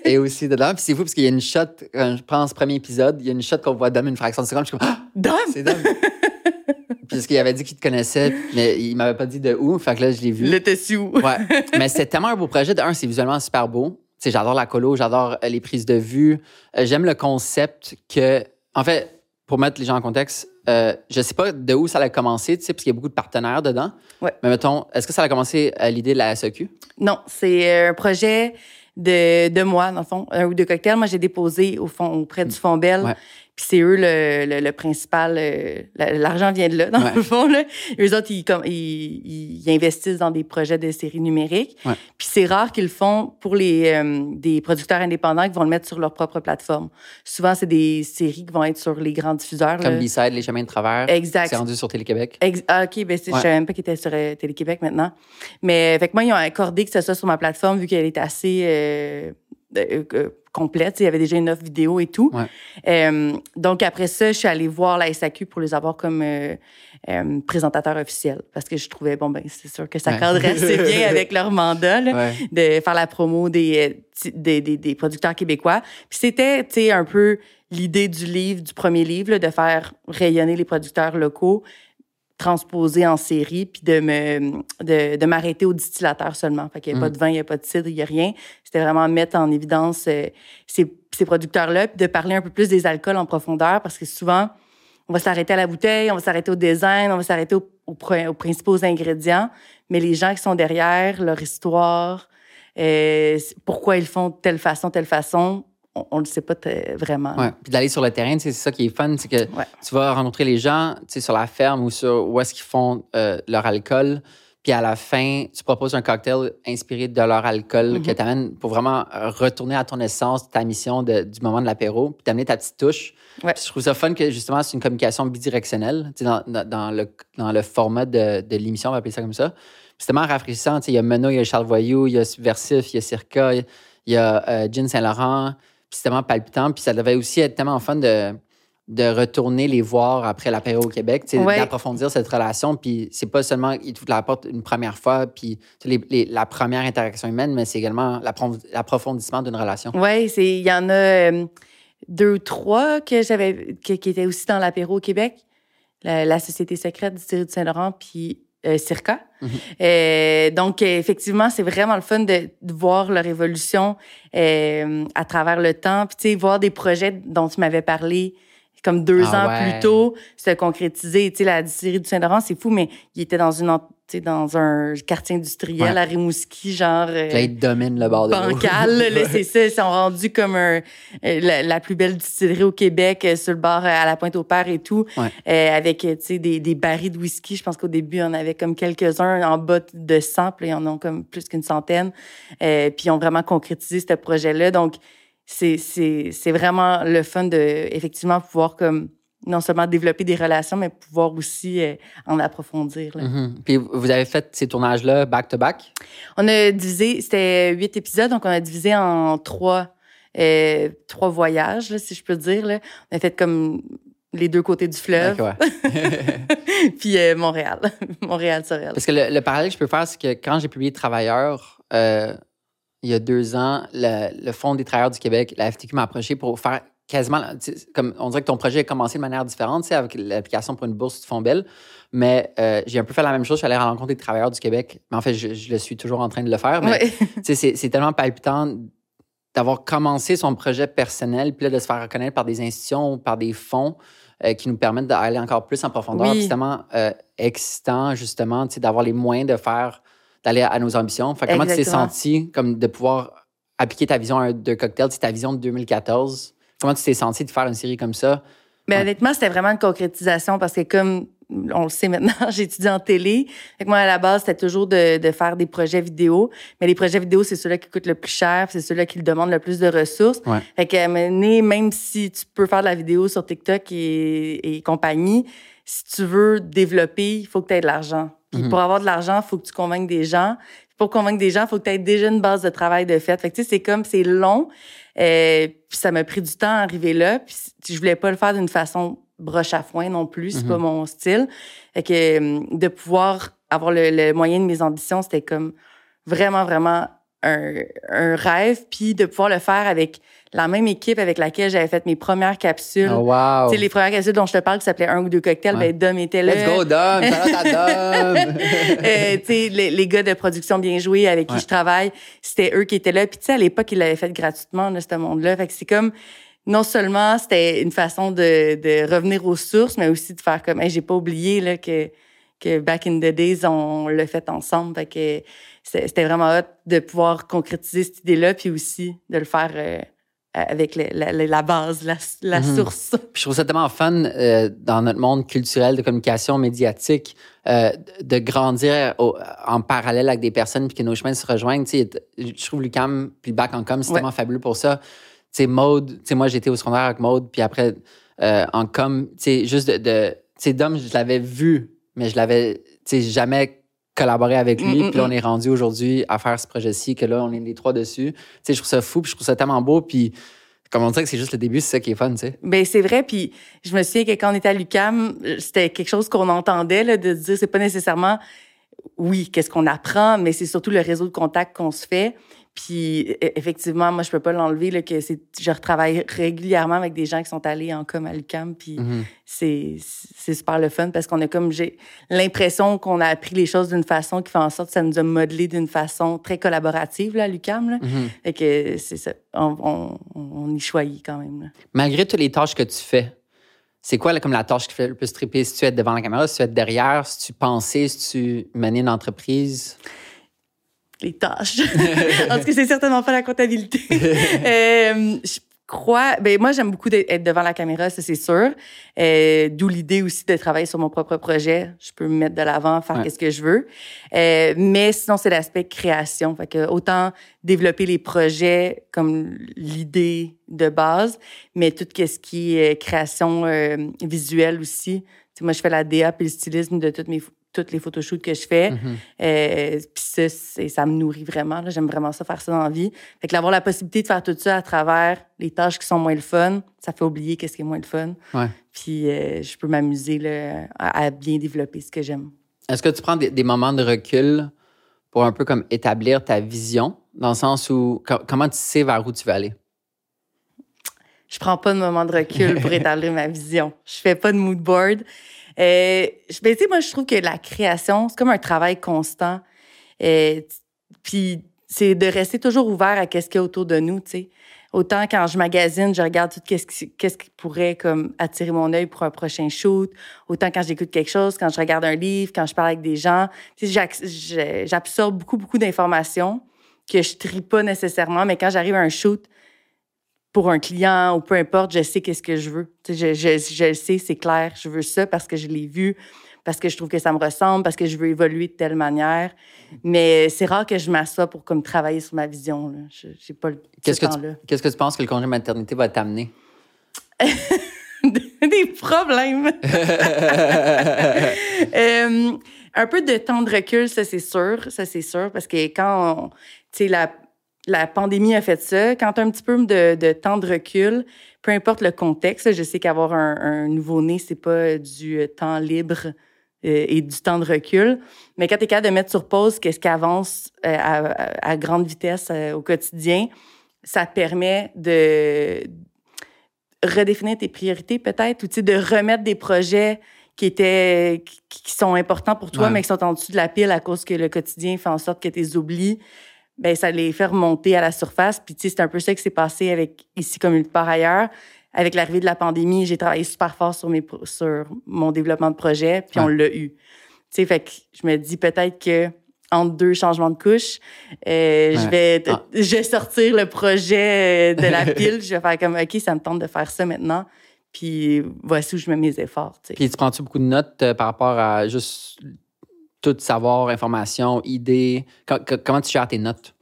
est aussi dedans. Puis c'est fou parce qu'il y a une shot, quand je prends ce premier épisode, il y a une shot qu'on voit Dom une fraction de seconde. Je suis comme, ah, Dom! c'est Dom. Parce qu'il avait dit qu'il te connaissait, mais il m'avait pas dit de où. Fait que là, je l'ai vu. Le tessu. Ouais. Mais c'était tellement un beau projet. De un, c'est visuellement super beau. J'adore la colo, j'adore euh, les prises de vue. Euh, J'aime le concept que, en fait, pour mettre les gens en contexte, euh, je sais pas de où ça a commencé, tu sais, parce qu'il y a beaucoup de partenaires dedans. Ouais. Mais mettons, est-ce que ça a commencé à l'idée de la SEQ? Non, c'est euh, un projet de, de moi, dans le fond, un ou deux cocktails. Moi, j'ai déposé au fond, auprès du Fond Bell. Ouais. Puis c'est eux le, le, le principal. euh, la- L'argent vient de là, dans Ouais. le fond. Là. Eux autres, ils, comme, ils, ils investissent dans des projets de séries numériques. Ouais. Puis c'est rare qu'ils le font pour les, euh, des producteurs indépendants qui vont le mettre sur leur propre plateforme. Souvent, c'est des séries qui vont être sur les grands diffuseurs. Comme. B-Side, Les Chemins de Travers. Exact. C'est rendu sur Télé-Québec. Ah, OK, ben Ouais. je savais même pas qu'il était sur euh, Télé-Québec maintenant. Mais fait que moi, ils ont accordé que ce soit sur ma plateforme vu qu'elle est assez euh, complète. Il y avait déjà une offre vidéo et tout. Ouais. Euh, donc après ça, je suis allée voir la SAQ pour les avoir comme euh, euh, présentateur officiel parce que je trouvais, bon, ben c'est sûr que ça Ouais. cadrait assez bien avec leur mandat. là Ouais. de faire la promo des, euh, des, des, des producteurs québécois. Puis c'était, tu sais, un peu l'idée du livre, du premier livre, là, de faire rayonner les producteurs locaux, transposer en série, puis de me de, de m'arrêter au distillateur seulement. Fait qu'il n'y a pas Mm. de vin, il n'y a pas de cidre, il n'y a rien. C'était vraiment mettre en évidence euh, ces, ces producteurs-là, puis de parler un peu plus des alcools en profondeur, parce que souvent, on va s'arrêter à la bouteille, on va s'arrêter au design, on va s'arrêter aux, aux pri- aux principaux ingrédients, mais les gens qui sont derrière, leur histoire, euh, pourquoi ils font telle façon, telle façon, on ne le sait pas vraiment. Ouais. Puis d'aller sur le terrain, c'est ça qui est fun, c'est que Ouais. tu vas rencontrer les gens, tu sais, sur la ferme ou sur où est-ce qu'ils font euh, leur alcool. Puis à la fin, tu proposes un cocktail inspiré de leur alcool Mhm. que t'amènes pour vraiment euh, retourner à ton essence, ta mission de- du moment de l'apéro, puis t'amener ta petite touche. Ouais. Puis je trouve ça fun que justement, c'est une communication bidirectionnelle, dans, dans, dans le, dans le format de, de l'émission, on va appeler ça comme ça. Puis C'est tellement rafraîchissant. tu sais, Il y a Menot, il y a Charles Voyou, il y a Subversif, il y a Circa, il y a euh, Gin Saint-Laurent. Puis c'est tellement palpitant. Puis ça devait aussi être tellement fun de, de retourner les voir après l'apéro au Québec, Ouais. d'approfondir cette relation. Puis c'est pas seulement ils t'ouvrent la porte une première fois, puis les- les- la première interaction humaine, mais c'est également l'appro- l'approfondissement d'une relation. Oui, c'est il y en a euh, deux ou trois que j'avais qui, étaient aussi dans l'apéro au Québec. La, la Société secrète du Thierry de Saint-Laurent puis euh, Circa. Mhm. Euh, donc effectivement, c'est vraiment le fun de, de voir leur évolution euh, à travers le temps. Puis tu sais, voir des projets dont tu m'avais parlé comme deux Ah ans ouais. plus tôt se concrétiser. Tu sais, la distillerie du Saint-Laurent, c'est fou, mais il était dans une dans un quartier industriel Ouais. à Rimouski, genre. euh, Là, ils dominent le bord de bancal. là, c'est ça. Ils sont rendus comme un, euh, la, la plus belle distillerie au Québec, euh, sur le bord euh, à la Pointe-au-Père et tout, Ouais. euh, avec tu sais, des, des barils de whisky. Je pense qu'au début, on avait comme quelques-uns en bas de 100, puis ils en ont comme plus qu'une centaine. Euh, puis ils ont vraiment concrétisé ce projet-là. Donc, c'est c'est- c'est vraiment le fun de, effectivement, pouvoir comme non seulement développer des relations, mais pouvoir aussi euh, en approfondir. là. Mhm. Puis vous avez fait ces tournages-là back-to-back? On a divisé, c'était huit épisodes, donc on a divisé en trois, euh, trois voyages, là, si je peux dire. Là. On a fait comme les deux côtés du fleuve, ouais. puis euh, Montréal, Montréal-Sorel. Parce que le, le parallèle que je peux faire, c'est que quand j'ai publié Travailleurs, euh, il y a deux ans, le, le Fonds des travailleurs du Québec, la FTQ m'a approché pour faire quasiment, comme on dirait que ton projet a commencé de manière différente, avec l'application pour une bourse du Fonds Bell. Mais euh, j'ai un peu fait la même chose. Je suis allé rencontrer des travailleurs du Québec. Mais en fait, je, je le suis toujours en train de le faire. Mais Ouais. c'est tellement palpitant d'avoir commencé son projet personnel, puis là, de se faire reconnaître par des institutions, par des fonds euh, qui nous permettent d'aller encore plus en profondeur. Oui. C'est tellement euh, excitant, justement, d'avoir les moyens de faire, d'aller à nos ambitions. Fait que comment tu t'es senti comme de pouvoir appliquer ta vision de cocktail, c'est ta vision de 2014? Comment tu t'es senti de faire une série comme ça? Mais Ouais. honnêtement, c'était vraiment une concrétisation parce que comme on le sait maintenant, j'ai étudié en télé. Fait que moi, à la base, c'était toujours de, de faire des projets vidéo. Mais les projets vidéo, c'est ceux-là qui coûtent le plus cher, c'est ceux-là qui demandent le plus de ressources. Ouais. Fait donné, même si tu peux faire de la vidéo sur TikTok et, et compagnie, si tu veux développer, il faut que tu aies de l'argent. Puis Mhm. pour avoir de l'argent, il faut que tu convainques des gens. Pour convaincre des gens, il faut que tu aies déjà une base de travail de fait. Fait que tu sais, c'est comme, c'est long. Euh, puis ça m'a pris du temps à arriver là. Puis je voulais pas le faire d'une façon broche à foin non plus. C'est Mhm. pas mon style. Fait que euh, de pouvoir avoir le, le moyen de mes ambitions, c'était comme vraiment, vraiment un, un rêve. Puis de pouvoir le faire avec la même équipe avec laquelle j'avais fait mes premières capsules. Oh, wow. Tu sais, les premières capsules dont je te parle qui s'appelaient un ou deux cocktails, Ouais. ben Dom était là. Let's go, Dom! Euh, tu sais, les, les gars de production bien joués avec Ouais. qui je travaille, c'était eux qui étaient là. Puis tu sais, à l'époque, ils l'avaient fait gratuitement, là, ce monde-là. Fait que c'est comme, non seulement c'était une façon de, de revenir aux sources, mais aussi de faire comme, hey, j'ai pas oublié là, que, que back in the days, on l'a fait ensemble. Fait que c'était c'était vraiment hot de pouvoir concrétiser cette idée-là, puis aussi de le faire euh, avec la, base, la, la Mhm. source. Puis je trouve ça tellement fun euh, dans notre monde culturel de communication médiatique euh, de grandir au- en parallèle avec des personnes puis que nos chemins se rejoignent. Tu sais, je trouve l'UCAM puis le bac en com, c'est Ouais. tellement fabuleux pour ça. Tu sais, Maude, tu moi j'étais au secondaire avec Maude puis après euh, en com, tu sais, juste de, de tu sais, Dom, je l'avais vu, mais je l'avais, tu sais, jamais collaboré avec lui. Mm, mm, puis là, on mm. est rendu aujourd'hui à faire ce projet-ci, que là, on est les trois dessus. Tu sais, je trouve ça fou puis je trouve ça tellement beau. Puis comme on dirait que c'est juste le début, c'est ça qui est fun, tu sais. Ben c'est vrai, puis je me souviens que quand on était à l'UCAM, c'était quelque chose qu'on entendait là, de dire c'est pas nécessairement oui qu'est-ce qu'on apprend, mais c'est surtout le réseau de contacts qu'on se fait. Puis e- effectivement, moi je peux pas l'enlever là que c'est je retravaille régulièrement avec des gens qui sont allés en com à l'UCAM, puis Mhm. c'est c'est super le fun parce qu'on a comme j'ai l'impression qu'on a appris les choses d'une façon qui fait en sorte que ça nous a modelé d'une façon très collaborative là à l'UCAM là. Mhm. Fait que c'est ça, on, on, on y choisit quand même. Là. Malgré toutes les tâches que tu fais, c'est quoi là, comme la tâche qui fait le plus triper? Si tu es devant la caméra, si tu es derrière, si tu pensais, si tu menais une entreprise? Les tâches. Parce que c'est certainement pas la comptabilité. Euh, je crois, ben moi j'aime beaucoup d'être devant la caméra, ça c'est sûr. Euh, D'où l'idée aussi de travailler sur mon propre projet. Je peux me mettre de l'avant, faire Ouais. qu'est-ce que je veux. Euh, mais sinon c'est l'aspect création. Fait que autant développer les projets comme l'idée de base, mais tout ce qui est création euh, visuelle aussi. Tu sais, moi je fais la DA puis le stylisme de toutes mes toutes les photoshoots que je fais. Mhm. Euh, puis ça, ça me nourrit vraiment. J'aime vraiment ça, faire ça dans la vie. Fait que d'avoir la possibilité de faire tout ça à travers les tâches qui sont moins le fun, ça fait oublier qu'est-ce qui est moins le fun. Ouais. Puis euh, je peux m'amuser à, à bien développer ce que j'aime. Est-ce que tu prends des, des moments de recul pour un peu comme établir ta vision, dans le sens où co- comment tu sais vers où tu veux aller? Je prends pas de moment de recul pour établir ma vision. Je fais pas de mood board. Euh, ben, tu sais, moi, je trouve que la création, c'est comme un travail constant. Euh, puis c'est de rester toujours ouvert à qu'est-ce qu'il y a autour de nous, tu sais. Autant quand je magasine, je regarde tout qu'est-ce qui, qui pourrait comme attirer mon œil pour un prochain shoot. Autant quand j'écoute quelque chose, quand je regarde un livre, quand je parle avec des gens. Tu sais, j'absorbe beaucoup, beaucoup d'informations que je trie pas nécessairement, mais quand j'arrive à un shoot, pour un client ou peu importe, je sais qu'est-ce que je veux. Je, je, sais, c'est clair. Je veux ça parce que je l'ai vu, parce que je trouve que ça me ressemble, parce que je veux évoluer de telle manière. Mais c'est rare que je m'assoie pour comme travailler sur ma vision. J'ai pas le Qu'est-ce ce que, tu, qu'est-ce que tu penses que le congé maternité va t'amener? Des problèmes. Euh, un peu de temps de recul, ça c'est sûr, ça c'est sûr, parce que quand, on- tu sais, la, la pandémie a fait ça, quand tu as un petit peu de, de temps de recul, peu importe le contexte, je sais qu'avoir un, un nouveau-né, c'est pas du euh, temps libre euh, et du temps de recul, mais quand tu es capable de mettre sur pause qu'est-ce qui avance euh, à, à- grande vitesse euh, au quotidien, ça permet de redéfinir tes priorités peut-être, ou de remettre des projets qui étaient qui, qui sont importants pour toi, Ouais. mais qui sont en dessous de la pile à cause que le quotidien fait en sorte que tu les oublies. Ben ça les fait remonter à la surface. Puis tu sais, c'est un peu ça qui s'est passé avec ici comme par ailleurs. Avec l'arrivée de la pandémie, j'ai travaillé super fort sur mes sur mon développement de projet, puis Ouais. on l'a eu. Tu sais, fait que je me dis peut-être que entre deux changements de couche, euh, je vais Ah. je vais sortir le projet euh, de la pile, je vais faire comme OK, ça me tente de faire ça maintenant. Puis voici où je mets mes efforts, tu sais. Puis tu prends-tu beaucoup de notes euh, par rapport à juste tout savoir, information, co- comment tu gères tes notes?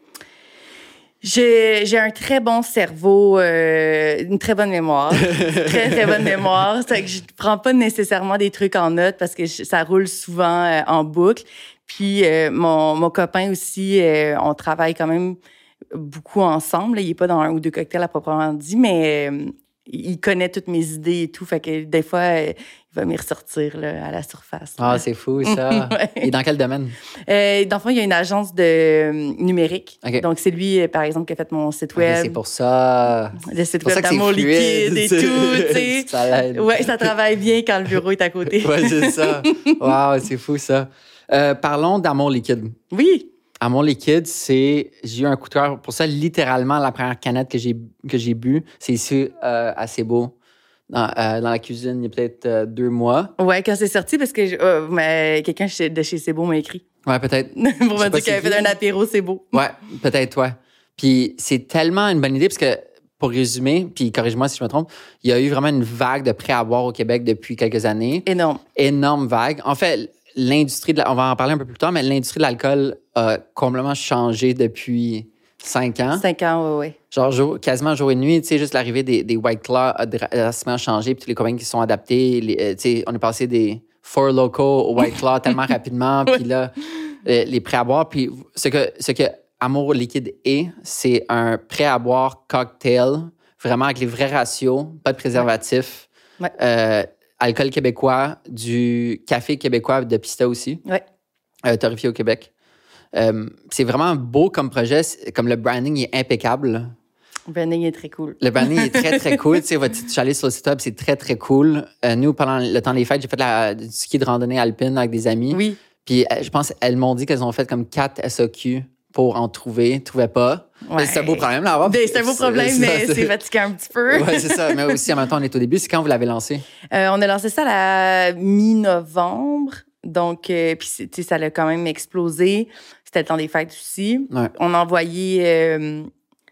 J'ai un très bon cerveau, euh, une très bonne mémoire, très très bonne mémoire. C'est que je prends pas nécessairement des trucs en note parce que je- ça roule souvent euh, en boucle. Puis euh, mon, mon copain aussi, on travaille quand même beaucoup ensemble. Il est pas dans un ou deux cocktails à proprement dit, mais il connaît toutes mes idées et tout. Fait que des fois, euh, il va m'y ressortir là, à la surface. là. Ah, c'est fou, ça. Ouais. Et dans quel domaine? Euh, dans le fond, il y a une agence de euh, numérique. Donc, c'est lui, euh, par exemple, qui a fait mon site web. c'est pour ça. Le site C'est pour ça web d'amour liquide et tout, tu sais. ça. Ouais, ça travaille bien quand le bureau est à côté. Ouais, c'est ça. Wow, c'est fou, ça. Euh, parlons d'amour liquide. Oui. Amour liquide, c'est. J'ai eu un coup de cœur pour ça. Littéralement, la première canette que j'ai que j'ai bu, c'est ici euh, à dans, euh, dans la cuisine, il y a peut-être euh, deux mois. Ouais, quand c'est sorti, parce que euh, mais quelqu'un de chez beau m'a écrit Ouais, peut-être. pour me dire qu'il c'est avait fait un apéro, beau. Ouais, peut-être toi. Puis c'est tellement une bonne idée parce que, pour résumer, puis corrige-moi si je me trompe, il y a eu vraiment une vague de prêts à boire au Québec depuis quelques années. Énorme. Énorme vague. En fait, l'industrie de la- on va en parler un peu plus tard, mais l'industrie de l'alcool a complètement changé depuis cinq ans. Cinq ans, ouais, ouais. Genre jour- quasiment jour et nuit, tu sais, juste l'arrivée des, des White Claw a dra- drastiquement changé, puis tous les compagnies qui sont adaptés, les, euh, tu sais, on est passé des Four Loco au White Claw tellement rapidement, puis là, euh, les prêts à boire, puis ce que, ce que Amour Liquide est, c'est un prêt à boire cocktail, vraiment avec les vrais ratios, pas de préservatif, Ouais. euh, alcool québécois, du café québécois de Pista aussi Ouais. euh, torréfié au Québec. Euh, c'est vraiment beau comme projet, comme le branding est impeccable. Le branding est très cool. Le branding est très, très cool. Tu sais, votre- je suis allé sur le site web, c'est très, très cool. Euh, nous, pendant le temps des fêtes, j'ai fait la, du ski de randonnée alpine avec des amis. Oui. Puis je pense elles m'ont dit qu'elles ont fait comme quatre SOQ pour en trouver. Ils trouvaient pas. Ouais. C'est un beau problème là. C'est un beau problème, mais c'est fatigant un petit peu. Ouais, c'est ça. Mais aussi, en même temps, on est au début. C'est quand vous l'avez lancé? Euh, on a lancé ça à la mi-novembre. Donc, euh, puis tu sais, ça a quand même explosé. C'était le temps des fêtes aussi. Ouais. On a envoyé, euh,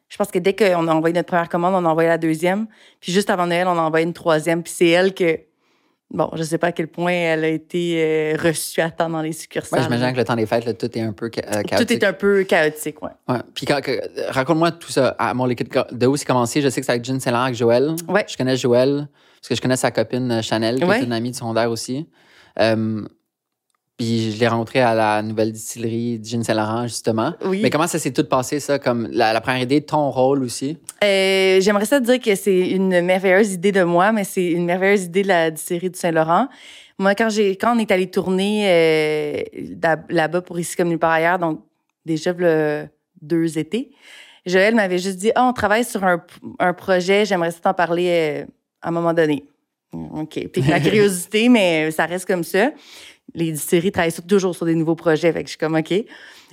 je pense que dès qu'on a envoyé notre première commande, on a envoyé la deuxième. Puis juste avant Noël, on a envoyé une troisième. Puis c'est elle que, bon, je sais pas à quel point elle a été euh, reçue à temps dans les Ouais, succursales. j'imagine que le temps des fêtes, là, tout est un peu ca- euh, chaotique. Tout est un peu chaotique, ouais. Ouais. Puis raconte-moi tout ça à mon liquide. De où c'est commencé? Je sais que c'est avec Gin Cellar, avec Joël. Ouais. Je connais Joël parce que je connais sa copine euh, Chanel, qui Ouais. est une amie de secondaire aussi. Euh, puis je l'ai rencontrée à la nouvelle distillerie Gin Saint-Laurent, justement. Oui. Mais comment ça s'est tout passé, ça? Comme la, la première idée, ton rôle aussi? Euh, J'aimerais ça te dire que c'est une merveilleuse idée de moi, mais c'est une merveilleuse idée de la distillerie du Saint-Laurent. Moi, quand j'ai quand on est allé tourner euh, là- là-bas pour ici comme nulle part ailleurs, donc déjà le deux étés, Joël m'avait juste dit ah on travaille sur un, un projet, j'aimerais ça t'en parler euh, à un moment donné. Ok, puis la curiosité, mais ça reste comme ça. Les distilleries travaillent sur- toujours sur des nouveaux projets, fait que je suis comme ok.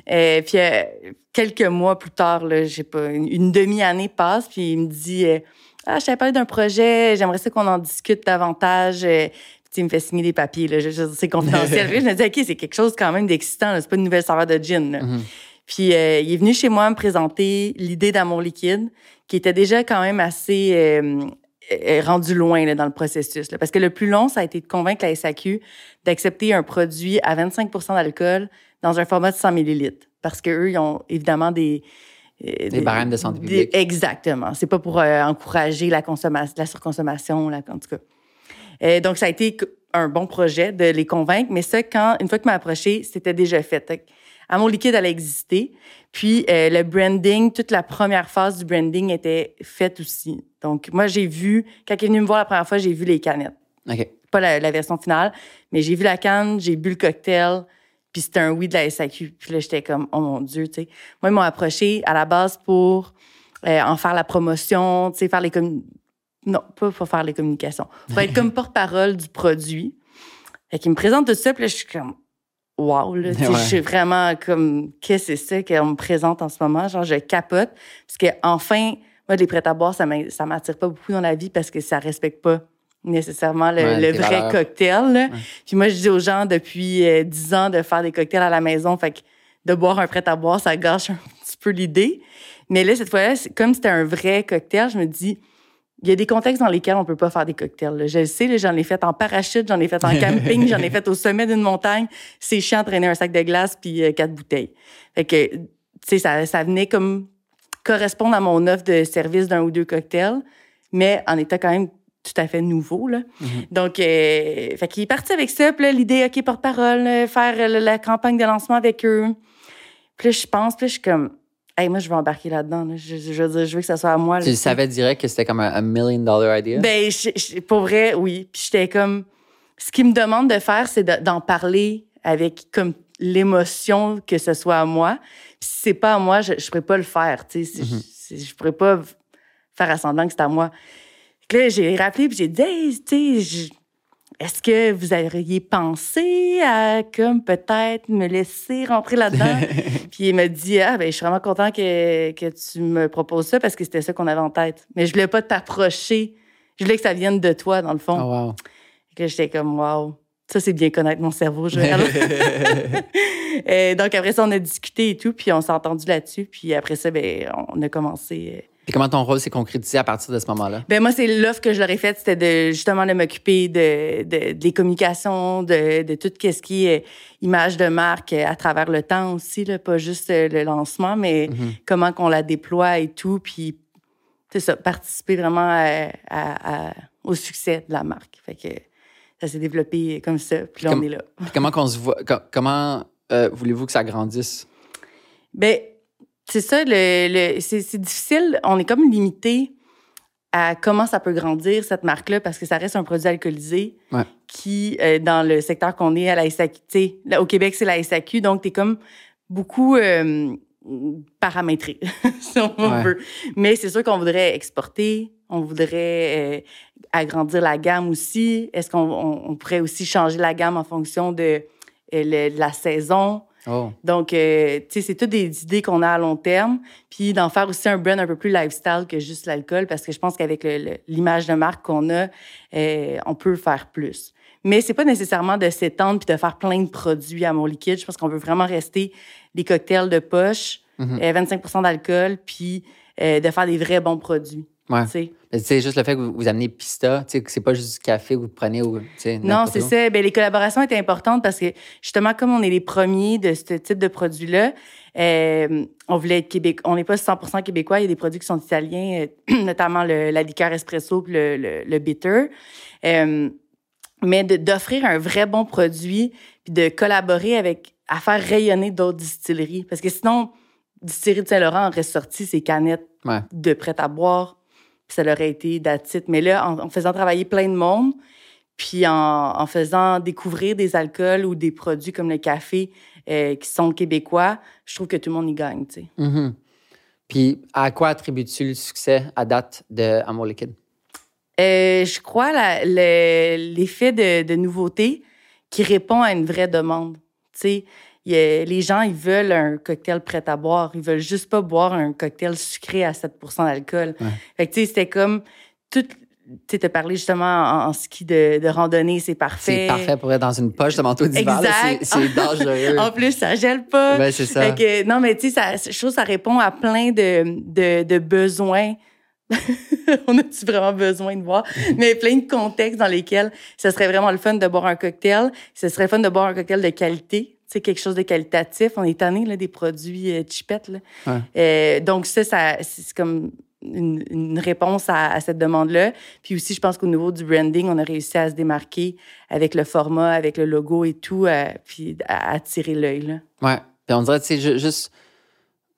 Euh, puis euh, quelques mois plus tard, là, j'ai pas une, une demi-année passe, puis il me dit euh, ah je t'avais parlé d'un projet, j'aimerais ça qu'on en discute davantage. Puis il me fait signer des papiers, là, je, je- c'est confidentiel. Puis je me dis ok c'est quelque chose quand même d'excitant, là, c'est pas une nouvelle saveur de gin. là. Mhm. Puis il est venu chez moi me présenter l'idée d'amour liquide, qui était déjà quand même assez euh, rendu loin là, dans le processus. là. Parce que le plus long, ça a été de convaincre la SAQ d'accepter un produit à 25% d'alcool dans un format de 100 millilitres. Parce qu'eux, ils ont évidemment des... euh, Des barèmes de santé des- publique. exactement. C'est pas pour euh, encourager la, consommation, la surconsommation, là, en tout cas. Euh, donc, ça a été un bon projet de les convaincre, mais ça, quand, une fois que m'a approché, c'était déjà fait. Que Amour liquide allait exister. Puis euh, le branding, toute la première phase du branding était faite aussi. Donc moi j'ai vu quand il est venu me voir la première fois, j'ai vu les canettes, OK. pas la, la version finale, mais j'ai vu la canne, j'ai bu le cocktail, puis c'était un oui de la SAQ. Puis là j'étais comme oh mon dieu, tu sais. Moi ils m'ont approché à la base pour euh, en faire la promotion, tu sais faire les commun- non, pas pour faire les communications, pour être comme porte-parole du produit. Fait qu'ils me présentent tout ça, puis là je suis comme wow, là, Ouais. je suis vraiment comme, qu'est-ce que c'est ça qu'on me présente en ce moment? Genre, je capote. Parce que, enfin, moi, les prêts à boire, ça ça m'attire pas beaucoup dans la vie parce que ça respecte pas nécessairement le, Ouais, le tes vrai valeurs. cocktail. là. Puis moi, je dis aux gens depuis euh, 10 ans de faire des cocktails à la maison. Fait que de boire un prêt à boire, ça gâche un petit peu l'idée. Mais là, cette fois-là, comme c'était un vrai cocktail, je me dis, il y a des contextes dans lesquels on peut pas faire des cocktails. là. Je le sais, j'en ai fait en parachute, j'en ai fait en camping, j'en ai fait au sommet d'une montagne. C'est chiant de traîner un sac de glace puis euh, quatre bouteilles. Fait que, tu sais, ça, ça venait comme correspondre à mon offre de service d'un ou deux cocktails, mais en étant quand même tout à fait nouveau. Là. Mhm. Donc, euh, fait qu'il est parti avec ça. Puis l'idée, OK, porte-parole, euh, faire euh, la campagne de lancement avec eux. Puis là, je pense, puis là, je suis comme, hey, moi, je vais embarquer là-dedans. là. Je, je veux dire, je veux que ça soit à moi. là, Tu savais direct que c'était comme un, un million dollar idea? Ben, je- pour vrai, oui. Puis j'étais comme, ce qu'il me demande de faire, c'est de- d'en parler avec comme l'émotion que ce soit à moi. C'est pas à moi, je, je pourrais pas le faire. Tu sais, Si je, je pourrais pas faire à semblant que c'est à moi. Que là, j'ai rappelé puis j'ai dit, hey, tu sais, est-ce que vous auriez pensé à comme peut-être me laisser rentrer là-dedans? Puis il m'a dit Ah, ben, je suis vraiment content que, que tu me proposes ça parce que c'était ça qu'on avait en tête. Mais je voulais pas t'approcher. Je voulais que ça vienne de toi, dans le fond. Oh, wow. Que j'étais comme Wow. Ça, c'est bien connaître mon cerveau, Joël. Euh, donc, après ça, on a discuté et tout, puis on s'est entendu là-dessus. Puis après ça, ben, on a commencé. euh. Puis comment ton rôle s'est concrétisé à partir de ce moment-là? Ben, moi, c'est l'offre que je leur ai faite, c'était de justement de m'occuper de, de, des communications, de, de tout ce qui est euh, image de marque à travers le temps aussi, là, pas juste le lancement, mais Mhm. comment qu'on la déploie et tout, puis c'est ça, participer vraiment à- à- à- au succès de la marque. Fait que ça s'est développé comme ça, puis là, Comme- on est là. Comment qu'on se voit? co- Comment euh, voulez-vous que ça grandisse? Ben, c'est ça, le, le- c'est, difficile. On est comme limité à comment ça peut grandir, cette marque-là, parce que ça reste un produit alcoolisé Ouais. qui, euh, dans le secteur qu'on est à la SAQ, tu sais, là, au Québec, c'est la SAQ, donc t'es comme beaucoup euh, paramétré, si on Ouais. veut. Mais c'est sûr qu'on voudrait exporter, on voudrait agrandir la gamme aussi? Est-ce qu'on on- on pourrait aussi changer la gamme en fonction de, euh, le- de la saison? Oh. Donc, euh, tu sais, c'est toutes des idées qu'on a à long terme. Puis d'en faire aussi un brand un peu plus lifestyle que juste l'alcool, parce que je pense qu'avec l'image de marque qu'on a, euh, on peut faire plus. Mais c'est pas nécessairement de s'étendre puis de faire plein de produits à mon liquide. Je pense qu'on veut vraiment rester des cocktails de poche, Mhm. euh, 25% d'alcool, puis euh, de faire des vrais bons produits. Ouais. sais, juste le fait que vous, vous amenez Pista, c'est pas juste du café que vous prenez ou, Non, c'est ça. Ben, les collaborations étaient importantes parce que justement, comme on est les premiers de ce type de produit-là, euh, on voulait être Québec. On n'est pas 100% québécois. Il y a des produits qui sont italiens, euh, notamment le- la liqueur espresso puis le, le, le bitter. Euh, mais d'offrir un vrai bon produit puis de collaborer avec à faire rayonner d'autres distilleries parce que sinon distillerie de Saint-Laurent aurait sorti ses canettes Ouais. de prêt à boire ça leur aurait été datite mais là en, en faisant travailler plein de monde puis en, en faisant découvrir des alcools ou des produits comme le café euh, qui sont québécois je trouve que tout le monde y gagne tu sais Mhm. Puis à quoi attribues-tu le succès à date de Amour liquide? Euh, je crois le- l'effet de, de nouveauté qui répond à une vraie demande. Tu sais, il les gens, ils veulent un cocktail prêt à boire. Ils veulent juste pas boire un cocktail sucré à 7% d'alcool. Ouais. Fait que, tu sais, c'était comme tout. Tu as parlé justement en, en ski de, de randonnée, c'est parfait. C'est parfait pour être dans une poche de manteau d'hiver. C'est dangereux. En plus, ça gèle pas. Ouais, c'est ça. Fait que, non, mais tu sais, ça- je trouve que ça répond à plein de, de, de besoins. On a-tu vraiment besoin de voir? mais plein de contextes dans lesquels ce serait vraiment le fun de boire un cocktail. Ce serait fun de boire un cocktail de qualité. Sais, quelque chose de qualitatif. On est tanné, là, des produits euh, chipettes, là. Ouais. Euh, donc, ça, ça c'est comme une, une réponse à, à cette demande-là. Puis aussi, je pense qu'au niveau du branding, on a réussi à se démarquer avec le format, avec le logo et tout, euh, puis à attirer l'œil. Ouais. Puis on dirait, tu sais, ju- juste,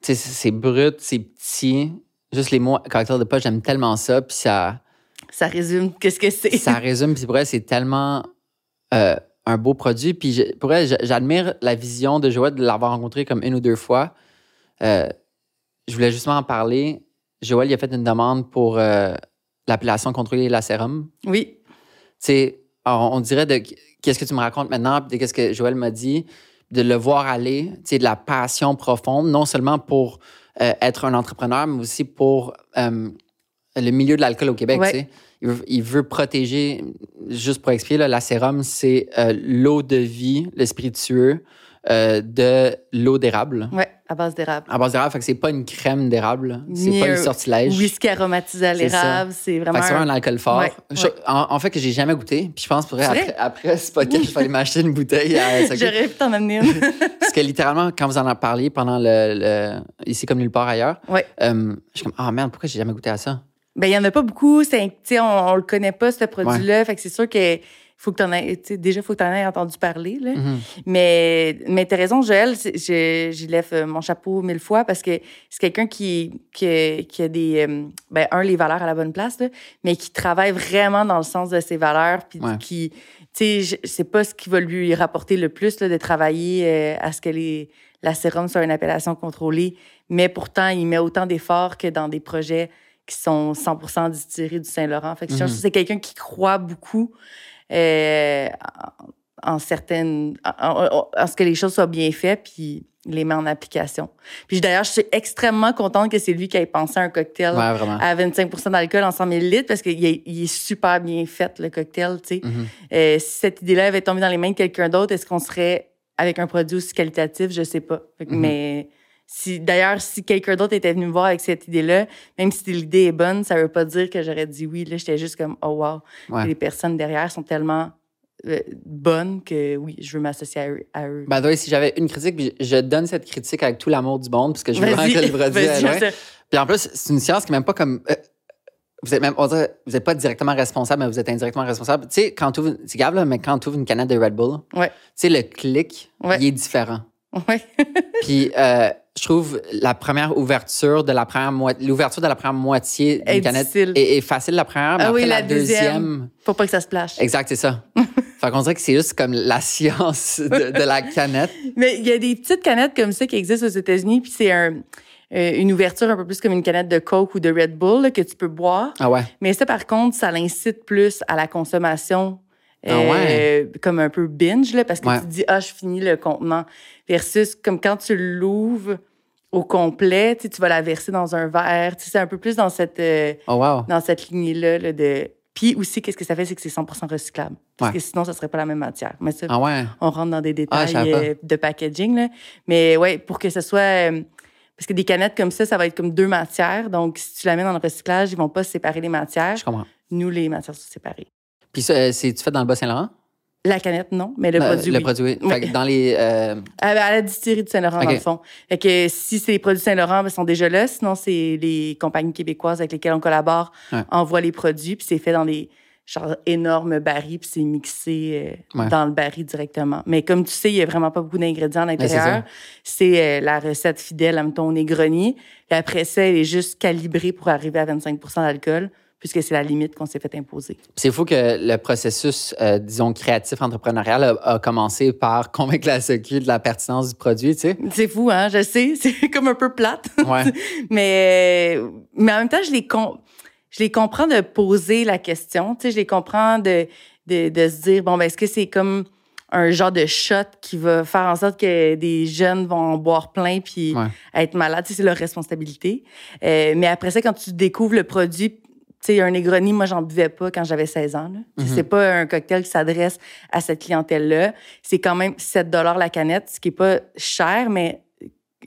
tu sais, c'est c'est brut, c'est petit. Juste les mots caractère de poche, j'aime tellement ça. Puis ça, Ça résume qu'est-ce que c'est. ça résume. Puis pour elle, c'est tellement euh, un beau produit. Puis je- pour elle, j'admire la vision de Joël de l'avoir rencontré comme une ou deux fois. Euh, je voulais justement en parler. Joël, il a fait une demande pour euh, l'appellation contrôlée la sérum. Oui. Tu sais, alors, on dirait de qu'est-ce que tu me racontes maintenant, puis de qu'est-ce que Joël m'a dit, de le voir aller, tu sais, de la passion profonde, non seulement pour euh, être un entrepreneur, mais aussi pour le milieu de l'alcool au Québec. Ouais. Il veut, il veut protéger, juste pour expliquer, là, la sérum, c'est euh, l'eau de vie, le spiritueux, euh, de l'eau d'érable. Ouais, à base d'érable. À base d'érable, fait que c'est pas une crème d'érable. C'est pas un une sortilège. Whisky aromatisé à l'érable. C'est Fait vraiment. que c'est vraiment un- alcool fort. Ouais, Je- ouais. En, en fait, que j'ai jamais goûté. Puis je pense pour après, après ce podcast, il fallait m'acheter une bouteille à. J'aurais pu t'en amener une. Parce que littéralement, quand vous en avez parlé pendant le, le- ici comme nulle part ailleurs, Ouais. euh, je suis comme ah merde, pourquoi j'ai jamais goûté à ça Ben, il y en a pas beaucoup. C'est, on, on le connaît pas, ce produit-là. Fait que c'est sûr que faut que t'en aies, déjà, faut que t'en aies entendu parler, là. Mhm. Mais, mais t'as raison, Joël, je, j'y lève euh, mon chapeau mille fois parce que c'est quelqu'un qui, qui, a- qui a des, euh, ben, un, les valeurs à la bonne place, là, mais qui travaille vraiment dans le sens de ses valeurs, puis Ouais. qui, tu sais, c'est pas ce qui va lui rapporter le plus, là, de travailler euh, à ce que les, la sérum soit une appellation contrôlée, mais pourtant, il met autant d'efforts que dans des projets qui sont 100% distillés du Saint-Laurent. Fait que Mhm. c'est quelqu'un qui croit beaucoup euh, en, en certaines... En, ce que les choses soient bien faites, puis il les met en application. Puis d'ailleurs, je suis extrêmement contente que c'est lui qui ait pensé à un cocktail Ouais, à 25 d'alcool en 100 ml parce qu'il est, il est super bien fait, le cocktail, tu sais. Mhm. Euh, si cette idée-là avait tombé dans les mains de quelqu'un d'autre, est-ce qu'on serait avec un produit aussi qualitatif? Je sais pas. Fait que- Mhm. Mais si, d'ailleurs, si quelqu'un d'autre était venu me voir avec cette idée-là, même si l'idée est bonne, ça veut pas dire que j'aurais dit oui. Là, j'étais juste comme, oh wow. Ouais. Les personnes derrière sont tellement euh, bonnes que oui, je veux m'associer à eux. À eux. By the way, si j'avais une critique, puis je donne cette critique avec tout l'amour du monde, parce que je veux vraiment que le je- Puis en plus, c'est une science qui est même pas comme. euh, vous êtes même, on dirait, vous êtes pas directement responsable, mais vous êtes indirectement responsable. Tu sais, quand tu ouvres, c'est grave, là, mais quand tu ouvres une canette de Red Bull, Ouais. tu sais, le clic, Ouais. il est différent. Ouais. Puis euh, je trouve la première ouverture de la première moitié, l'ouverture de la première moitié d'une canette est, est facile la première, mais Ah après oui, la, la deuxième. deuxième. Faut pas que ça se plâche. Exact, c'est ça. fait qu'on dirait que c'est juste comme la science de, de la canette. Mais il y a des petites canettes comme ça qui existent aux États-Unis, puis c'est un, euh, une ouverture un peu plus comme une canette de Coke ou de Red Bull là, que tu peux boire. Ah ouais. Mais ça, par contre, ça l'incite plus à la consommation. Ah euh, comme un peu binge, là, parce que Ouais. tu te dis, ah, je finis le contenant. Versus comme quand tu l'ouvres au complet, tu sais, tu vas la verser dans un verre. Tu sais, C'est un peu plus dans cette, euh, Oh wow. dans cette lignée-là. là, de... Puis aussi, qu'est-ce que ça fait, c'est que c'est 100 recyclable. Parce Ouais. que sinon, ça serait pas la même matière. Mais ça, Ah ouais. on rentre dans des Ah, détails euh, de packaging. Là. Mais ouais, pour que ce soit. euh, parce que des canettes comme ça, ça va être comme deux matières. Donc, si tu la mets dans le recyclage, ils vont pas séparer les matières. Je comprends. Nous, les matières sont séparées. Puis ça, euh, c'est tu fait dans le Bas-Saint-Laurent? La canette, non, mais le Euh, produit. Le oui. produit. Oui. Fait que dans les. euh, À, à la distillerie de Saint-Laurent, dans le fond. Fait que si c'est les produits Saint-Laurent, ben, ils sont déjà là. Sinon, c'est les compagnies québécoises avec lesquelles on collabore, Ouais. envoient les produits, puis c'est fait dans des genre énormes barils, puis c'est mixé euh, Ouais. dans le baril directement. Mais comme tu sais, il y a vraiment pas beaucoup d'ingrédients à c'est l'intérieur. c'est euh, la recette fidèle, à mettons, au Negroni. Et après ça, elle est juste calibrée pour arriver à 25% d'alcool, puisque c'est la limite qu'on s'est fait imposer. C'est fou que le processus, euh, disons, créatif entrepreneurial a, a commencé par convaincre la SEQ de la pertinence du produit, tu sais. C'est fou, hein? Je sais, c'est comme un peu plate. Ouais. mais, mais en même temps, je les, com- je les comprends de poser la question. Tu sais, je les comprends de, de, de se dire, bon, ben, est-ce que c'est comme un genre de shot qui va faire en sorte que des jeunes vont en boire plein puis Ouais. être malades? Tu sais, c'est leur responsabilité. Euh, mais après ça, quand tu découvres le produit, sais, un Negroni, moi, j'en buvais pas quand j'avais 16 ans. là. Mhm. C'est pas un cocktail qui s'adresse à cette clientèle-là. C'est quand même 7 la canette, ce qui est pas cher, mais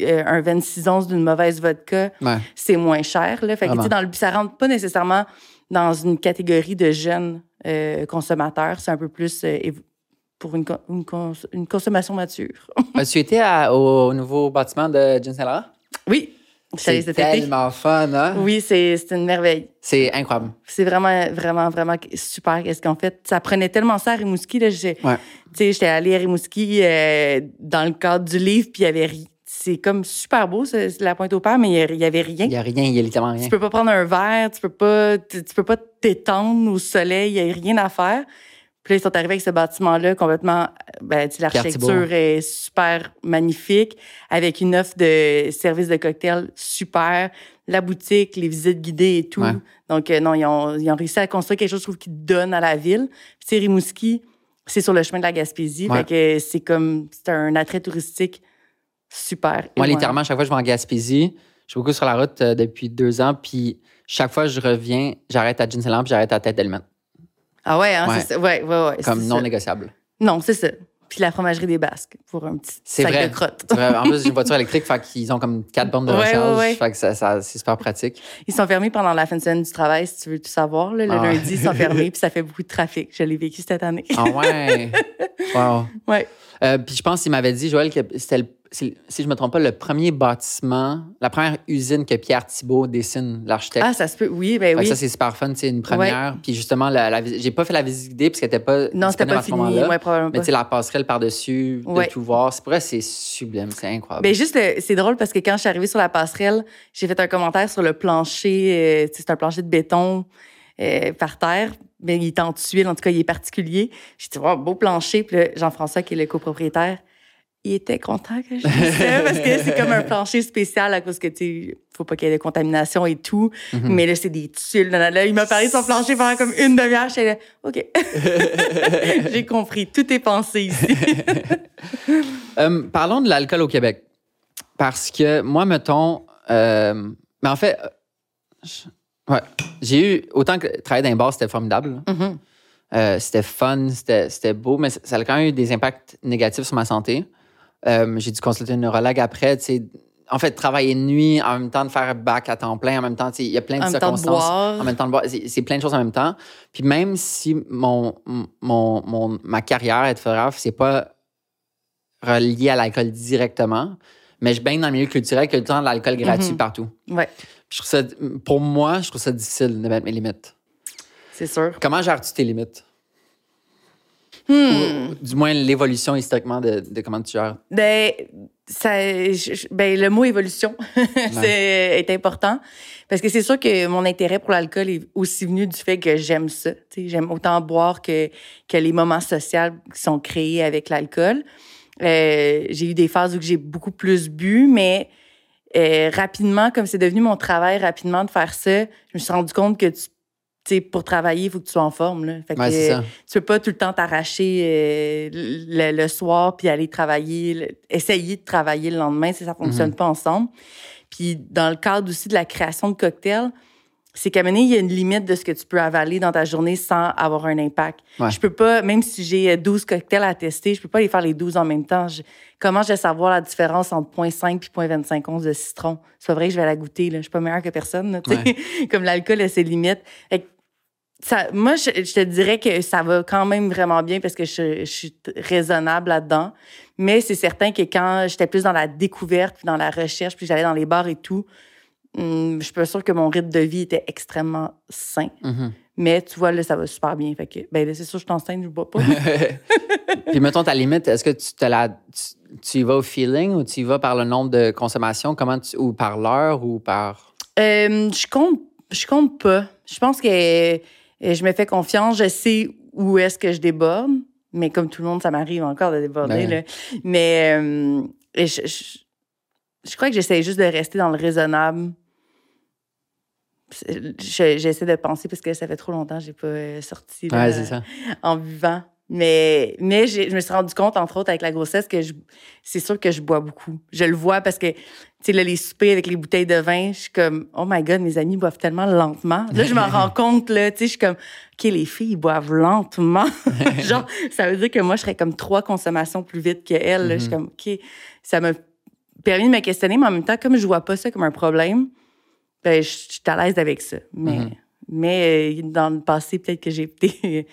euh, un 26 onces d'une mauvaise vodka, Ouais. c'est moins cher. Là. Fait que, tu dans le, ça rentre pas nécessairement dans une catégorie de jeunes euh, consommateurs. C'est un peu plus euh, pour une, con- une, cons- une consommation mature. As-tu été à- au nouveau bâtiment de Saint-Laurent? oui, C'est été? tellement fun, hein? Oui, c'est une merveille. C'est incroyable. C'est vraiment, vraiment, vraiment super qu'est-ce qu'on fait. Ça prenait tellement ça à Rimouski. Là, Ouais. Tu sais, j'étais allée à Rimouski euh, dans le cadre du livre, puis il y avait ri- C'est comme super beau, la pointe au père, mais il y a- il y avait rien. Il n'y a rien, il n'y a littéralement rien. Tu peux pas prendre un verre, tu peux pas, tu, tu peux pas t'étendre au soleil, il y a rien à faire. Puis là, ils sont arrivés avec ce bâtiment-là complètement, ben, tu sais, l'architecture est super magnifique, avec une offre de services de cocktail super, la boutique, les visites guidées et tout. Ouais. Donc, euh, non, ils ont, ils ont réussi à construire quelque chose, je trouve, qui donne à la ville. Puis, Rimouski, c'est sur le chemin de la Gaspésie. Ouais. Fait que c'est comme, c'est un attrait touristique super. Moi, littéralement, chaque fois que je vais en Gaspésie, je suis beaucoup sur la route euh, depuis deux ans, puis chaque fois que je reviens, j'arrête à Jean puis j'arrête à Tête d'Allemagne. Ah ouais, hein, Ouais. c'est ça. Ouais, ouais, ouais. Comme non ça. négociable. Non, c'est ça. Puis la fromagerie des Basques pour un petit sac vrai. de crottes. C'est vrai. En plus, j'ai une voiture électrique, fait qu'ils ont comme quatre bornes de recharge. ouais, ouais. Fait que ça, ça- c'est super pratique. Ils sont fermés pendant la fin de semaine du travail, si tu veux tout savoir. là. Le Ah lundi, ils sont fermés, puis ça fait beaucoup de trafic. Je l'ai vécu cette année. Ah ouais. wow. Ouais. Euh, puis je pense qu'il m'avait dit, Joël, que c'était, le- si je me trompe pas, le premier bâtiment, la première usine que Pierre Thibault dessine, l'architecte. Ah, ça se peut. Oui, ben Fait que oui. ça, c'est super fun, c'est une première. Puis justement, la, la j'ai pas fait la visite guidée parce qu'elle était pas non, c'était pas à ce fini. moment-là. Ouais, probablement Mais tu la passerelle par-dessus, de Ouais. tout voir, c'est pour vrai, c'est sublime, c'est incroyable. Ben juste, le- c'est drôle parce que quand je suis arrivée sur la passerelle, j'ai fait un commentaire sur le plancher. euh, c'est un plancher de béton euh, par terre. Mais il est en tuile, en tout cas, il est particulier. J'ai dit, wow, beau plancher. Puis là, Jean-François, qui est le copropriétaire, il était content que je ça parce que c'est comme un plancher spécial à cause que, tu faut pas qu'il y ait de contamination et tout. Mhm. Mais là, c'est des tuiles. Là, là, il m'a parlé de son plancher pendant comme une demi-heure. J'étais là, OK. j'ai compris. Tout est pensé ici. Euh, parlons de l'alcool au Québec. Parce que moi, mettons. euh, mais en fait, euh, ouais, j'ai eu. Autant que travailler dans un bar, c'était formidable. Mhm. Euh, c'était fun, c'était beau, mais ça ça a quand même eu des impacts négatifs sur ma santé. Euh, j'ai dû consulter un neurologue après. En fait, travailler de nuit, en même temps de faire bac à temps plein, en même temps, il y a plein de En temps de circonstances. boire. En même temps de boire. C'est plein de choses en même temps. Puis même si mon, mon, mon- ma carrière est photographe, c'est pas relié à l'alcool directement, mais je baigne dans le milieu culturel que le temps de l'alcool gratuit Mhm. partout. Ouais, Je trouve ça, pour moi, je trouve ça difficile de mettre mes limites. c'est sûr. Comment gères-tu tes limites? Hmm. Ou du moins, l'évolution historiquement de, de comment tu gères? Ben, ça, je- ben, le mot évolution est important parce que c'est sûr que mon intérêt pour l'alcool est aussi venu du fait que j'aime ça. J'aime autant boire que, que les moments sociaux qui sont créés avec l'alcool. Euh, j'ai eu des phases où j'ai beaucoup plus bu, mais euh, rapidement, comme c'est devenu mon travail rapidement de faire ça, je me suis rendu compte que tu tu sais, pour travailler, il faut que tu sois en forme. Là. Fait que, Ouais, tu peux pas tout le temps t'arracher euh, le, le soir puis aller travailler, le- essayer de travailler le lendemain, si ça fonctionne Mhm. pas ensemble. Puis dans le cadre aussi de la création de cocktails, c'est qu'à donné, il y a une limite de ce que tu peux avaler dans ta journée sans avoir un impact. Ouais. Je peux pas, même si j'ai 12 cocktails à tester, je peux pas les faire les 12 en même temps. Je- comment je vais savoir la différence entre 0.5 puis 0.25 onces de citron? C'est pas vrai que je vais la goûter, là. Je suis pas meilleure que personne, là. Comme l'alcool a ses limites. Fait que ça, moi, je, je te dirais que ça va quand même vraiment bien parce que je, je suis raisonnable là-dedans. Mais c'est certain que quand j'étais plus dans la découverte, puis dans la recherche, puis j'allais dans les bars et tout, hum, je suis pas sûre que mon rythme de vie était extrêmement sain. Mhm. Mais tu vois, là, ça va super bien. Fait que, ben là, c'est sûr, je enceinte, je bois pas. Puis mettons ta limite, est-ce que tu, te la, tu, tu y vas au feeling ou tu y vas par le nombre de consommations, comment tu, ou par l'heure ou par? Euh, je compte, je compte pas. Je pense que euh, je me fais confiance. Je sais où est-ce que je déborde. Mais comme tout le monde, ça m'arrive encore de déborder. Ben. là. Mais euh, je, je, je crois que j'essaie juste de rester dans le raisonnable. Je- J'essaie de penser parce que ça fait trop longtemps que j'ai pas euh, sorti là, Ouais, c'est ça. en buvant. Mais, mais je me suis rendu compte, entre autres, avec la grossesse, que c'est sûr que je bois beaucoup. Je le vois parce que, tu sais, là, les soupers avec les bouteilles de vin, je suis comme, oh my God, mes amis boivent tellement lentement. Là, je m'en rends compte, là, tu sais, je suis comme, OK, les filles, ils boivent lentement. Genre, ça veut dire que moi, je serais comme trois consommations plus vite qu'elles. Je suis comme, OK, ça m'a permis de me questionner, mais en même temps, comme je vois pas ça comme un problème, ben, je suis à l'aise avec ça. Mais, Mhm. mais euh, dans le passé, peut-être que j'ai été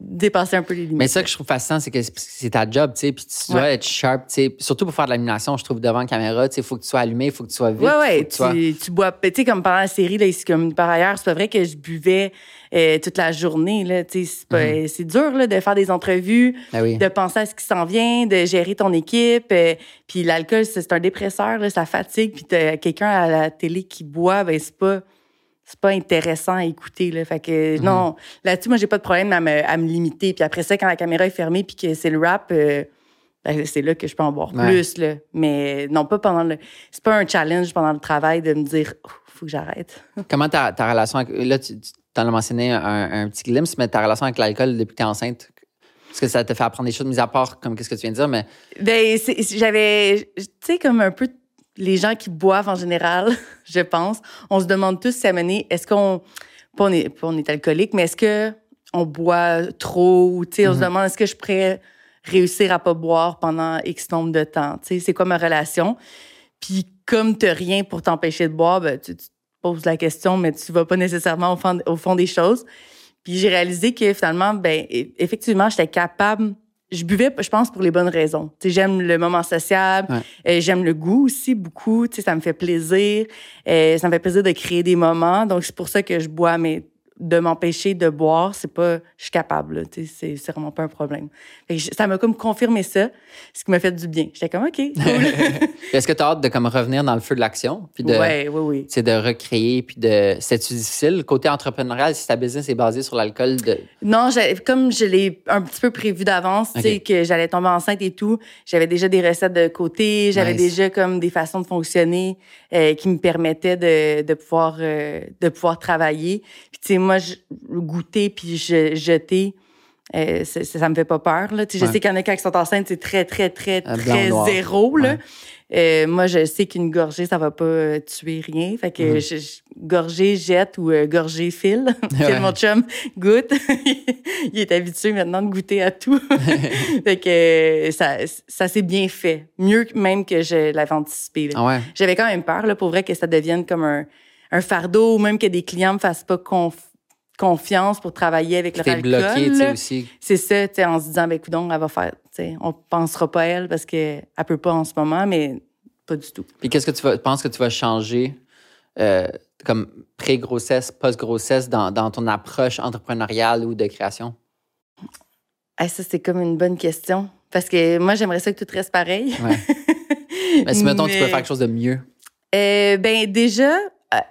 dépassé un peu les limites. Mais ça que je trouve fascinant, c'est que c'est- ta job, tu sais, puis tu dois Ouais. être sharp, tu sais. Surtout pour faire de l'animation, je trouve, devant la caméra, tu sais, il faut que tu sois allumé, il faut que tu sois vite. Ouais, ouais, tu sois- tu, tu bois. Tu sais, comme pendant la série, là, comme par ailleurs, c'est pas vrai que je buvais euh, toute la journée, là. Tu sais, c'est pas- c'est dur, là, de faire des entrevues, Ben oui. de penser à ce qui s'en vient, de gérer ton équipe. euh, puis l'alcool, c'est c'est un dépresseur, là, ça fatigue. Puis t'as quelqu'un à la télé qui boit, ben c'est pas. C'est pas intéressant à écouter. Là. Fait que non, là-dessus, moi, j'ai pas de problème à me, à me limiter. Puis après ça, quand la caméra est fermée puis que c'est le rap, euh, ben, c'est là que je peux en boire Ouais. plus. Là. Mais non, pas pendant le. C'est pas un challenge pendant le travail de me dire, Oh, faut que j'arrête. Comment ta, ta relation avec. Là, tu, tu en as mentionné un, un petit glimpse, mais ta relation avec l'alcool depuis que tu es enceinte, est-ce que ça te fait apprendre des choses, mis à part comme qu'est-ce que tu viens de dire, mais. Ben, j'avais, tu sais, comme un peu les gens qui boivent en général, je pense, on se demande tous si à est-ce qu'on, pas on est, pas on est alcoolique, mais est-ce que on boit trop ou, tu sais, on se Mhm. demande est-ce que je pourrais réussir à pas boire pendant X nombre de temps? Tu sais, c'est quoi ma relation? Puis comme tu rien pour t'empêcher de boire, ben, tu, te poses la question, mais tu vas pas nécessairement au fond, au fond des choses. Puis j'ai réalisé que finalement, ben e, effectivement, j'étais capable je buvais, je pense, pour les bonnes raisons. Tu sais, j'aime le moment sociable, euh, j'aime le goût aussi beaucoup. Tu sais, ça me fait plaisir. Euh, ça me fait plaisir de créer des moments. Donc, c'est pour ça que je bois, mais de m'empêcher de boire, c'est pas, je suis capable, c'est, c'est vraiment pas un problème. ça m'a comme confirmé ça, ce qui m'a fait du bien. J'étais comme, OK, Est-ce que tu as hâte de comme revenir dans le feu de l'action? Puis de, oui, oui, oui. C'est de recréer, puis de. C'est-tu difficile? Côté entrepreneurial, si ta business est basée sur l'alcool? De... Non, comme je l'ai un petit peu prévu d'avance, tu sais, que j'allais tomber enceinte et tout, j'avais déjà des recettes de côté, j'avais déjà comme des façons de fonctionner euh, qui me permettaient de, de pouvoir, euh, de pouvoir travailler. Puis, tu sais, moi, je, goûter puis je, jeter, euh, ça, ça, me fait pas peur. Là. Je sais qu'il y en a qui sont enceintes, c'est très, très, très, très zéro. Là. Euh, moi, je sais qu'une gorgée, ça va pas euh, tuer rien. Fait que mm-hmm. je, gorgée, jette ou euh, gorgée, file. Ouais. mon chum goûte. il est habitué maintenant de goûter à tout. fait que ça, ça s'est bien fait. Mieux même que je l'avais anticipé. Ah J'avais quand même peur, là, pour vrai, que ça devienne comme un, un fardeau ou même que des clients me fassent pas confiance pour travailler avec leur bloqué, tu sais, aussi. C'est ça, tu sais, en se disant, ben, écoute, elle va faire, tu sais, on pensera pas à elle parce qu'elle peut pas en ce moment, mais pas du tout. Puis qu'est-ce que tu vas, penses que tu vas changer euh, comme pré-grossesse, post-grossesse dans, dans, ton approche entrepreneuriale ou de création? ça, c'est comme une bonne question. Parce que moi, j'aimerais ça que tout reste pareil. Ouais. Mais si, mettons, tu peux faire quelque chose de mieux. Euh, ben déjà,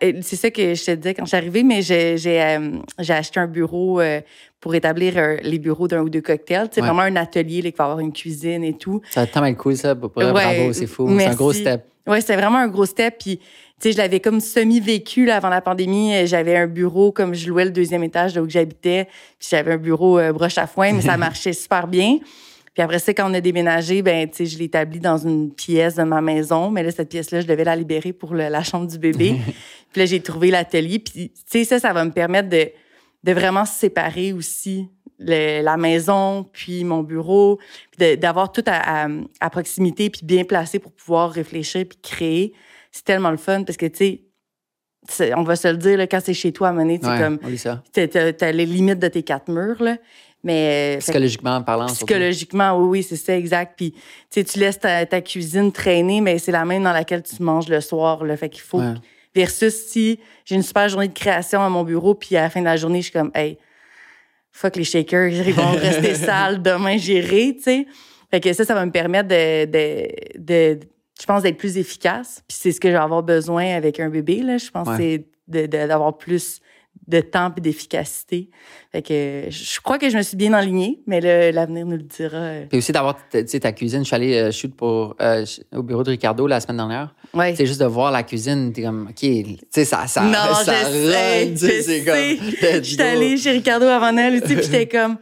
c'est ça que je te disais quand je suis arrivée, mais j'ai euh, acheté un bureau euh, pour établir les bureaux d'un ou deux cocktails. C'est vraiment un atelier là, qui va avoir une cuisine et tout. Ça va tellement cool, ça. Pour bravo, c'est fou. C'est un gros step. Oui, c'était vraiment un gros step. Puis, tu sais, je l'avais comme semi-vécu avant la pandémie. J'avais un bureau, comme je louais le deuxième étage de où j'habitais. Puis j'avais un bureau broche à foin, mais ça marchait super bien. Puis après ça, quand on a déménagé, ben, tu sais, je l'ai établi dans une pièce de ma maison. Mais là, cette pièce-là, je devais la libérer pour la chambre du bébé. puis là, j'ai trouvé l'atelier. Puis, tu sais, ça, ça va me permettre de, de vraiment séparer aussi la maison, puis mon bureau, puis d'avoir tout à, à, proximité, puis bien placé pour pouvoir réfléchir, puis créer. C'est tellement le fun parce que, tu sais, on va se le dire, là, quand c'est chez toi à mener, tu comme. T'as les limites de tes quatre murs, là. Mais, euh, psychologiquement parlant. Psychologiquement, oui, oui, c'est ça, exact. Puis, tu laisses ta, cuisine traîner, mais c'est la même dans laquelle tu manges le soir. Là, fait qu'il faut. Versus si j'ai une super journée de création à mon bureau, puis à la fin de la journée, je suis comme, hey, fuck les shakers, ils vont rester sales, demain j'irai, tu sais. Fait que ça, ça va me permettre de, de, de je pense, d'être plus efficace. Puis c'est ce que je vais avoir besoin avec un bébé, là. Je pense que c'est d'avoir plus de temps et d'efficacité. Fait que je crois que je me suis bien enlignée, mais l'avenir nous le dira. Puis aussi d'avoir ta cuisine. Je suis allée euh, shoot pour, euh, au bureau de Ricardo la semaine dernière. Ouais. C'est juste de voir la cuisine, t'es comme, OK, tu sais, ça, ça, non, ça je sais, c'est comme. J'étais allée chez Ricardo avant Noël, puis j'étais comme,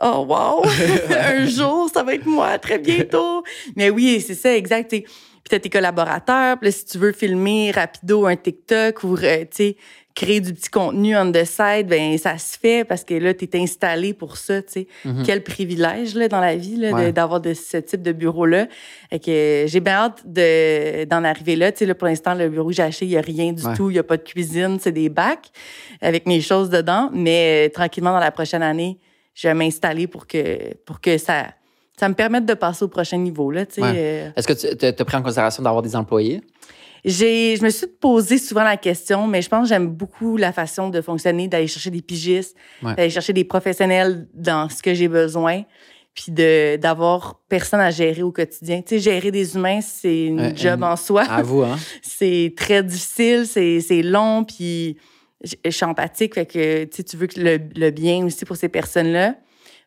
oh wow, un jour, ça va être moi, très bientôt. mais oui, c'est ça, exact. Puis t'as tes collaborateurs, puis si tu veux filmer rapido un TikTok ou, euh, tu sais, créer du petit contenu on the side, ben ça se fait parce que là, tu es installé pour ça, tu sais. Mm-hmm. Quel privilège là, dans la vie là, d'avoir de, ce type de bureau-là. Et que j'ai bien hâte de, d'en arriver là. Tu sais, là, pour l'instant, le bureau que j'ai acheté, il n'y a rien du tout. Il n'y a pas de cuisine, c'est des bacs avec mes choses dedans. Mais euh, tranquillement, dans la prochaine année, je vais m'installer pour que, pour que ça, ça me permette de passer au prochain niveau. Là, tu sais. Euh. Est-ce que tu as pris en considération d'avoir des employés? J'ai, je me suis posé souvent la question, mais je pense que j'aime beaucoup la façon de fonctionner, d'aller chercher des pigistes, d'aller chercher des professionnels dans ce que j'ai besoin, puis de d'avoir personne à gérer au quotidien. Tu sais, gérer des humains, c'est une job en soi. À vous, hein? c'est très difficile, c'est, c'est long, puis je, suis empathique, fait que tu, sais, tu veux que le, le bien aussi pour ces personnes-là.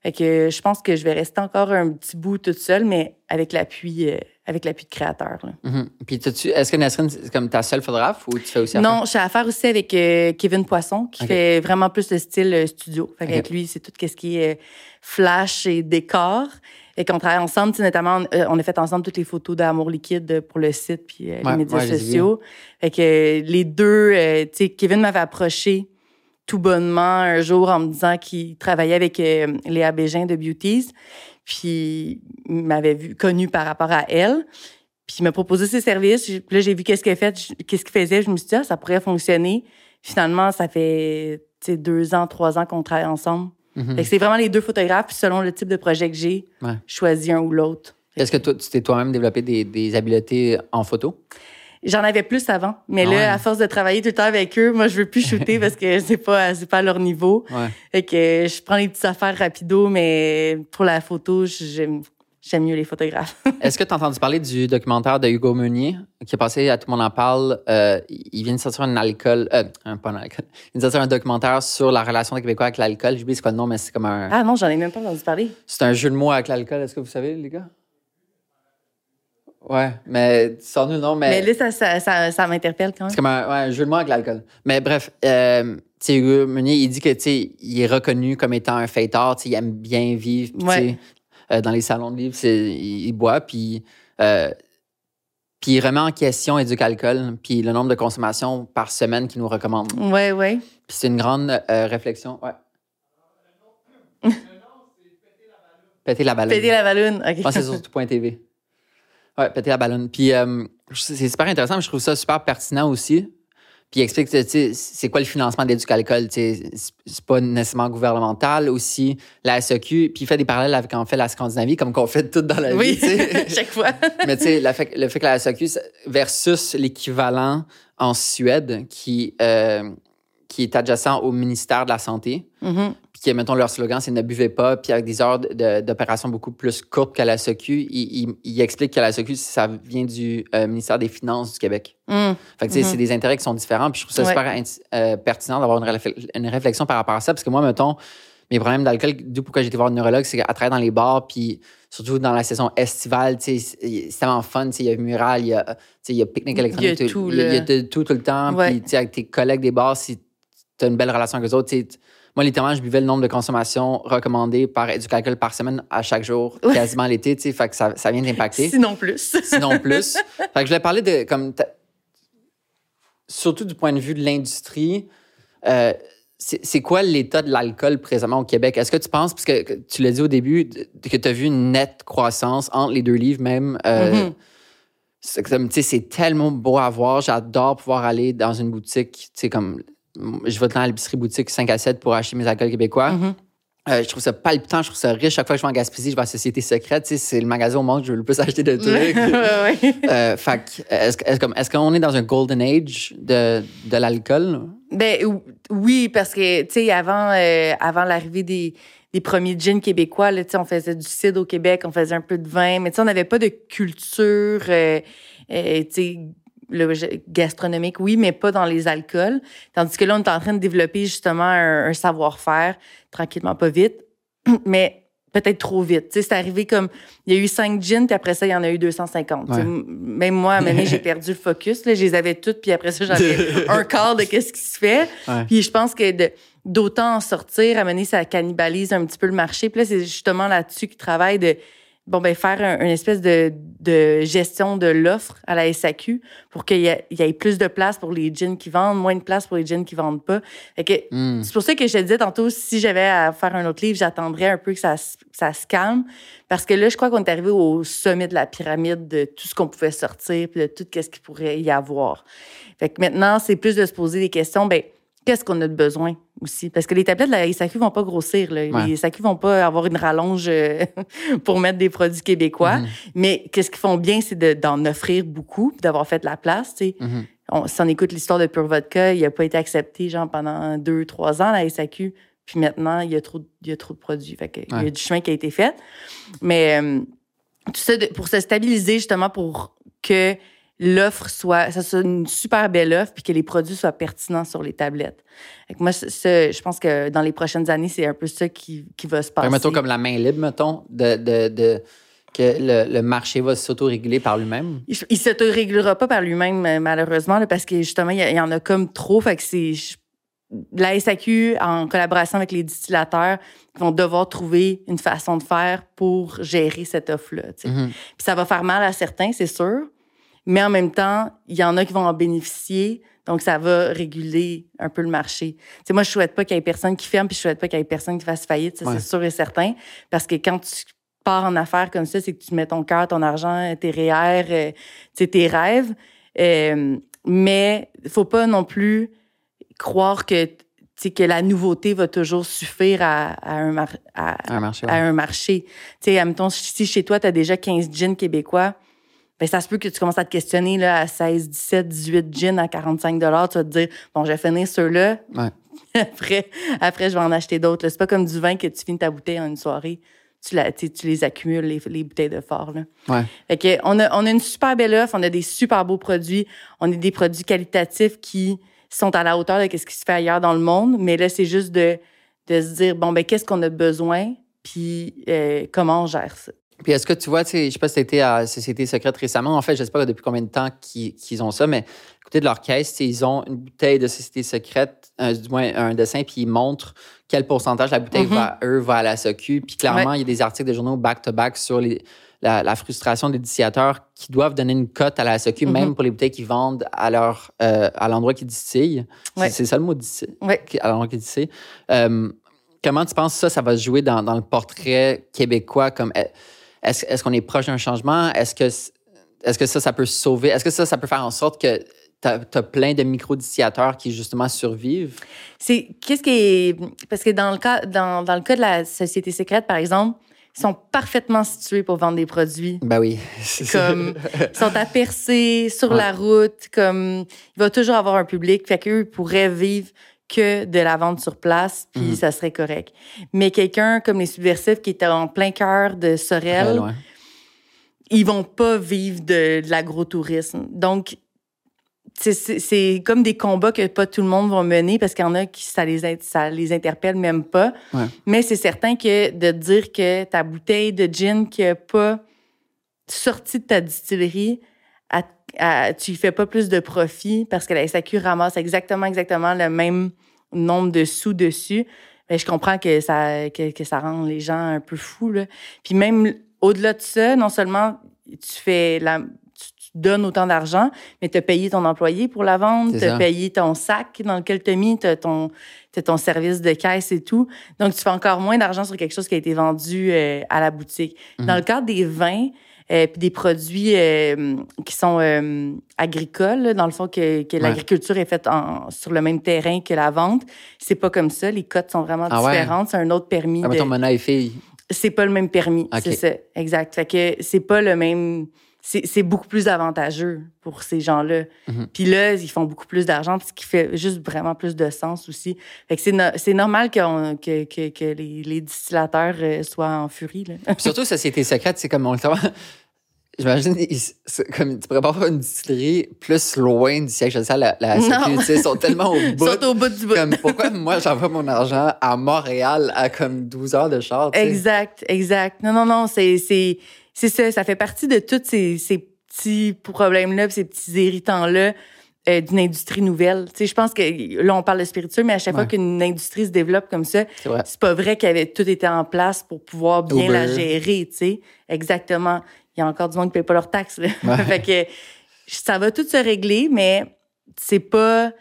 Fait que je pense que je vais rester encore un petit bout toute seule, mais avec l'appui euh, avec l'appui de créateurs. Mm-hmm. Puis, est-ce que Nasrine, c'est comme ta seule photographe ou tu fais aussi Non, je fais affaire aussi avec euh, Kevin Poisson, qui fait vraiment plus le style euh, studio. Fait Avec lui, c'est tout ce qui est euh, flash et décor. Et qu'on travaille ensemble, notamment, on a fait ensemble toutes les photos d'Amour liquide pour le site puis les médias sociaux. Fait que les deux, tu sais, Kevin m'avait approché tout bonnement un jour en me disant qu'il travaillait avec Léa Bégin de Beauties Puis il m'avait vu, connu par rapport à elle. Puis il m'a proposé ses services. Puis là, j'ai vu qu'est-ce qu'elle fait, qu'est-ce qu'il faisait. Je me suis dit, ah, ça pourrait fonctionner. Finalement, ça fait deux ans, trois ans qu'on travaille ensemble. Mhm. C'est vraiment les deux photographes. Puis selon le type de projet que j'ai, Ouais. je choisis un ou l'autre. Est-ce que toi, tu t'es toi-même développé des, des habiletés en photo? J'en avais plus avant, mais là, à force de travailler tout le temps avec eux, moi, je veux plus shooter parce que c'est pas, c'est pas à leur niveau. Ouais. Fait que je prends les petites affaires rapido, mais pour la photo, j'aime, j'aime mieux les photographes. Est-ce que tu as entendu parler du documentaire de Hugo Meunier qui est passé à Tout le monde en parle? Euh, il vient de sortir un alcool, euh, pas un alcool, il vient de sortir un documentaire sur la relation des Québécois avec l'alcool. J'oublie c'est quoi le nom, mais c'est comme un. ah non, j'en ai même pas entendu parler. C'est un jeu de mots avec l'alcool. Est-ce que vous savez, les gars? Ouais, mais sans nous, non, Mais, là, ça, ça, ça, ça m'interpelle quand C'est même. comme un, ouais, un jeu de mots avec l'alcool. Mais bref, euh, Hugo Meunier, il dit que, il est reconnu comme étant un sais, il aime bien vivre, puis, tu sais, Ouais. euh, dans les salons de livres, c'est- il, il boit, puis, euh, puis il remet en question Éduc Alcool, puis le nombre de consommations par semaine qu'il nous recommande. Puis Ouais, ouais. c'est une grande euh, réflexion. Ouais. Péter la ballonne. Péter la ballonne. OK. Je pense que c'est sur tout.tv. Ouais, péter la ballonne. Puis euh, c'est super intéressant, mais je trouve ça super pertinent aussi. Puis il explique, c'est quoi le financement tu sais, C'est pas nécessairement gouvernemental aussi. La SEQ, puis il fait des parallèles avec, en fait, la Scandinavie, comme qu'on fait tout dans la oui, vie. chaque fois. Mais tu sais, le fait, que la c'est- versus l'équivalent en Suède qui, euh, qui est adjacent au ministère de la Santé, Mhm. Puis mettons, leur slogan, c'est ne buvez pas, puis avec des heures de- de- d'opération beaucoup plus courtes qu'à la SAQ, ils, ils, ils expliquent que la SAQ, ça vient du euh, ministère des Finances du Québec. Mm. Fait que, Mhm. c'est des intérêts qui sont différents, puis je trouve ça Ouais. super euh, pertinent d'avoir une, réfle- une réflexion par rapport à ça, parce que moi, mettons, mes problèmes d'alcool, d'où pourquoi j'ai été voir un neurologue, c'est qu'à travers dans les bars, puis surtout dans la saison estivale, tu sais, c'est tellement fun, tu sais, il y a mural, il y a, il y a pique-nique électronique, Il y a tout, il y a, de tout tout le temps, puis tu sais, avec tes collègues des bars, si tu as une belle relation avec eux autres, tu moi, littéralement, je buvais le nombre de consommations recommandées par Éducalcool par semaine à chaque jour, Ouais. quasiment l'été, tu sais, fait que ça, ça vient d'impacter Sinon plus. sinon plus. fait que je voulais parler de comme surtout du point de vue de l'industrie. euh, c'est quoi l'état de l'alcool présentement au Québec? Est-ce que tu penses, parce que que tu l'as dit au début, que tu as vu une nette croissance entre les deux livres même? euh, Mhm. c'est tellement beau à voir. J'adore pouvoir aller dans une boutique, comme je vais temps à l'épicerie boutique 5 à 7 pour acheter mes alcools québécois. Mhm. Euh, je trouve ça palpitant, je trouve ça riche. Chaque fois que je vais en Gaspésie, je vais à Société Secrète. C'est le magasin au monde que je veux le plus acheter de trucs. Euh, fait est-ce, qu'on est dans un golden age de, de l'alcool? Ben ou- oui, parce que tu sais avant euh, avant l'arrivée des des premiers gins québécois, là, tu sais, on faisait du cidre au Québec, on faisait un peu de vin, mais tu sais, on n'avait pas de culture, euh, tu sais, le- gastronomique, oui, mais pas dans les alcools. Tandis que là, on est en train de développer justement un, un savoir-faire, tranquillement, pas vite, mais peut-être trop vite. C'est arrivé comme, il y a eu cinq gins, puis après ça, il y en a eu 250. Tu sais, Ouais. m- Même moi, à un moment donné, j'ai perdu le focus. Là, je les avais toutes, puis après ça, j'en ai un quart de qu'est-ce qui se fait. Ouais. Puis je pense que de- d'autant en sortir, à un moment donné, ça cannibalise un petit peu le marché. Puis là, c'est justement là-dessus qu'ils travaillent de bon ben faire un- une espèce de, de gestion de l'offre à la SAQ pour qu'il y, ait- il y ait plus de place pour les jeans qui vendent, moins de place pour les jeans qui vendent pas. Fait que Hmm. c'est pour ça que je te disais tantôt, si j'avais à faire un autre livre, j'attendrais un peu que ça, se- ça se calme. Parce que là, je crois qu'on est arrivé au sommet de la pyramide de tout ce qu'on pouvait sortir, puis de tout ce qu'il pourrait y avoir. Fait que maintenant, c'est plus de se poser des questions, ben qu'est-ce qu'on a de besoin aussi? Parce que les tablettes de la SAQ vont pas grossir. Là. Ouais. Les SAQ vont pas avoir une rallonge euh, pour mettre des produits québécois. Mhm. Mais qu'est-ce qu'ils font bien, c'est de- d'en offrir beaucoup, d'avoir fait de la place. tu sais. Mhm. On, si on écoute l'histoire de Pure Vodka, il n'a pas été accepté genre pendant deux, trois ans, la SAQ. Puis maintenant, il y a trop, de- il y a trop de produits. Fait que Il y a du chemin qui a été fait. Mais euh, tout ça de- pour se stabiliser, justement, pour que l'offre soit, ça soit une super belle offre, puis que les produits soient pertinents sur les tablettes. Fait que moi, c'est- je pense que dans les prochaines années, c'est un peu ça qui, qui va se passer. mettons comme la main libre, mettons, de, de, de- que le, le marché va s'autoréguler par lui-même. Il, il s'autorégulera pas par lui-même, euh, malheureusement, là, parce que justement, il y, en a comme trop. Fait que c'est. La SAQ, en collaboration avec les distillateurs, vont devoir trouver une façon de faire pour gérer cette offre-là. Mhm. Puis ça va faire mal à certains, c'est sûr. Mais en même temps, il y en a qui vont en bénéficier. Donc, ça va réguler un peu le marché. Tu sais, moi, je souhaite pas qu'il y ait personne qui ferme, puis je souhaite pas qu'il y ait personne qui fasse faillite. Ça, Ouais. c'est sûr et certain. Parce que quand tu pars en affaires comme ça, c'est que tu mets ton cœur, ton argent, tes REER, euh, tes rêves. Euh, mais faut pas non plus croire que que la nouveauté va toujours suffire à, un, à, un marché. À un marché. Tu sais, admettons, si chez toi, tu as déjà 15 jeans québécois, ben ça se peut que tu commences à te questionner là, à 16, 17, 18 jeans à 45 Tu vas te dire, bon, je vais finir ceux-là. Ouais. après, après, je vais en acheter d'autres. C'est pas comme du vin que tu finis ta bouteille en une soirée. Tu, la, tu les accumules, les, les, bouteilles de fort. Là. Ouais. Fait que on, a, on a une super belle offre, on a des super beaux produits, on a des produits qualitatifs qui sont à la hauteur de ce qui se fait ailleurs dans le monde. Mais là, c'est juste de, de se dire, bon, ben qu'est-ce qu'on a besoin, puis euh, comment on gère ça? Puis est-ce que tu vois, je sais pas si tu étais à Société Secrète récemment. En fait, je sais pas depuis combien de temps qu'ils ont ça, mais côté de leur caisse, ils ont une bouteille de Société Secrète, du moins un dessin, puis ils montrent quel pourcentage la bouteille mm-hmm. va, eux, va à la SOQ. Puis clairement, il y a des articles de journaux back-to-back sur les, la, frustration des initiateurs qui doivent donner une cote à la SOQ, mm-hmm. même pour les bouteilles qu'ils vendent à, leur, euh, à l'endroit qu'ils distillent. C'est ça le mot distille, à l'endroit qu'ils distillent. Euh, comment tu penses que ça, ça va se jouer dans, dans le portrait québécois? Comme, est-ce, qu'on est proche d'un changement? Est-ce que, est-ce que ça, ça peut sauver? Est-ce que ça, ça peut faire en sorte que tu as, plein de micro-distillateurs qui, justement, survivent? C'est, qu'est-ce qui est. Parce que dans le cas, dans, dans le cas de la Société secrète, par exemple, ils sont parfaitement situés pour vendre des produits. Ben oui. comme, ils sont à percer sur la route, comme, il va toujours avoir un public, fait qu'eux pourraient vivre que de la vente sur place, puis mhm. ça serait correct. Mais quelqu'un comme les subversifs qui étaient en plein cœur de Sorel, ils vont pas vivre de, de l'agrotourisme. Donc, c'est comme des combats que pas tout le monde va mener parce qu'il y en a qui ça les ça les interpelle même pas. Mais c'est certain que de dire que ta bouteille de gin qui a pas sorti de ta distillerie, tu y fais pas plus de profit parce que la SAQ ramasse exactement exactement le même nombre de sous dessus. Mais je comprends que ça que, ça rend les gens un peu fous là. Puis même au-delà de ça, non seulement tu fais la donnes autant d'argent, mais tu as payé ton employé pour la vente, tu as payé ton sac dans lequel tu as mis, tu as ton, ton service de caisse et tout. Donc, tu fais encore moins d'argent sur quelque chose qui a été vendu euh, à la boutique. Mhm. Dans le cadre des vins, euh, puis des produits euh, qui sont agricoles, dans le fond que, que l'agriculture est faite en, sur le même terrain que la vente. C'est pas comme ça. Les cotes sont vraiment ah différentes. C'est un autre permis. Ah, de... ton C'est pas le même permis. C'est ça, exact. Fait que c'est pas le même c'est beaucoup plus avantageux pour ces gens-là. Mhm. Puis là, ils font beaucoup plus d'argent, ce qui fait juste vraiment plus de sens aussi. Fait que c'est normal que, que, que, les, les, distillateurs euh, soient en furie. Là. surtout, Société secrète, c'est comme on le J'imagine, comme tu pourrais pas avoir une distillerie plus loin du siège social. La, la sécurité, ils sont tellement au bout. Ils sont au bout du bout. Comme, pourquoi moi, j'envoie mon argent à Montréal à comme 12 heures de char? Exact, exact. Non, non, non, c'est c'est ça, ça fait partie de tous ces, ces petits problèmes-là, ces petits irritants-là euh, d'une industrie nouvelle. Tu sais, je pense que là, on parle de spiritueux, mais à chaque fois qu'une industrie se développe comme ça, c'est pas vrai qu'elle avait tout été en place pour pouvoir bien la gérer, tu sais. Exactement. Il y a encore du monde qui paye pas leurs taxes. Là. fait que ça va tout se régler, mais c'est pas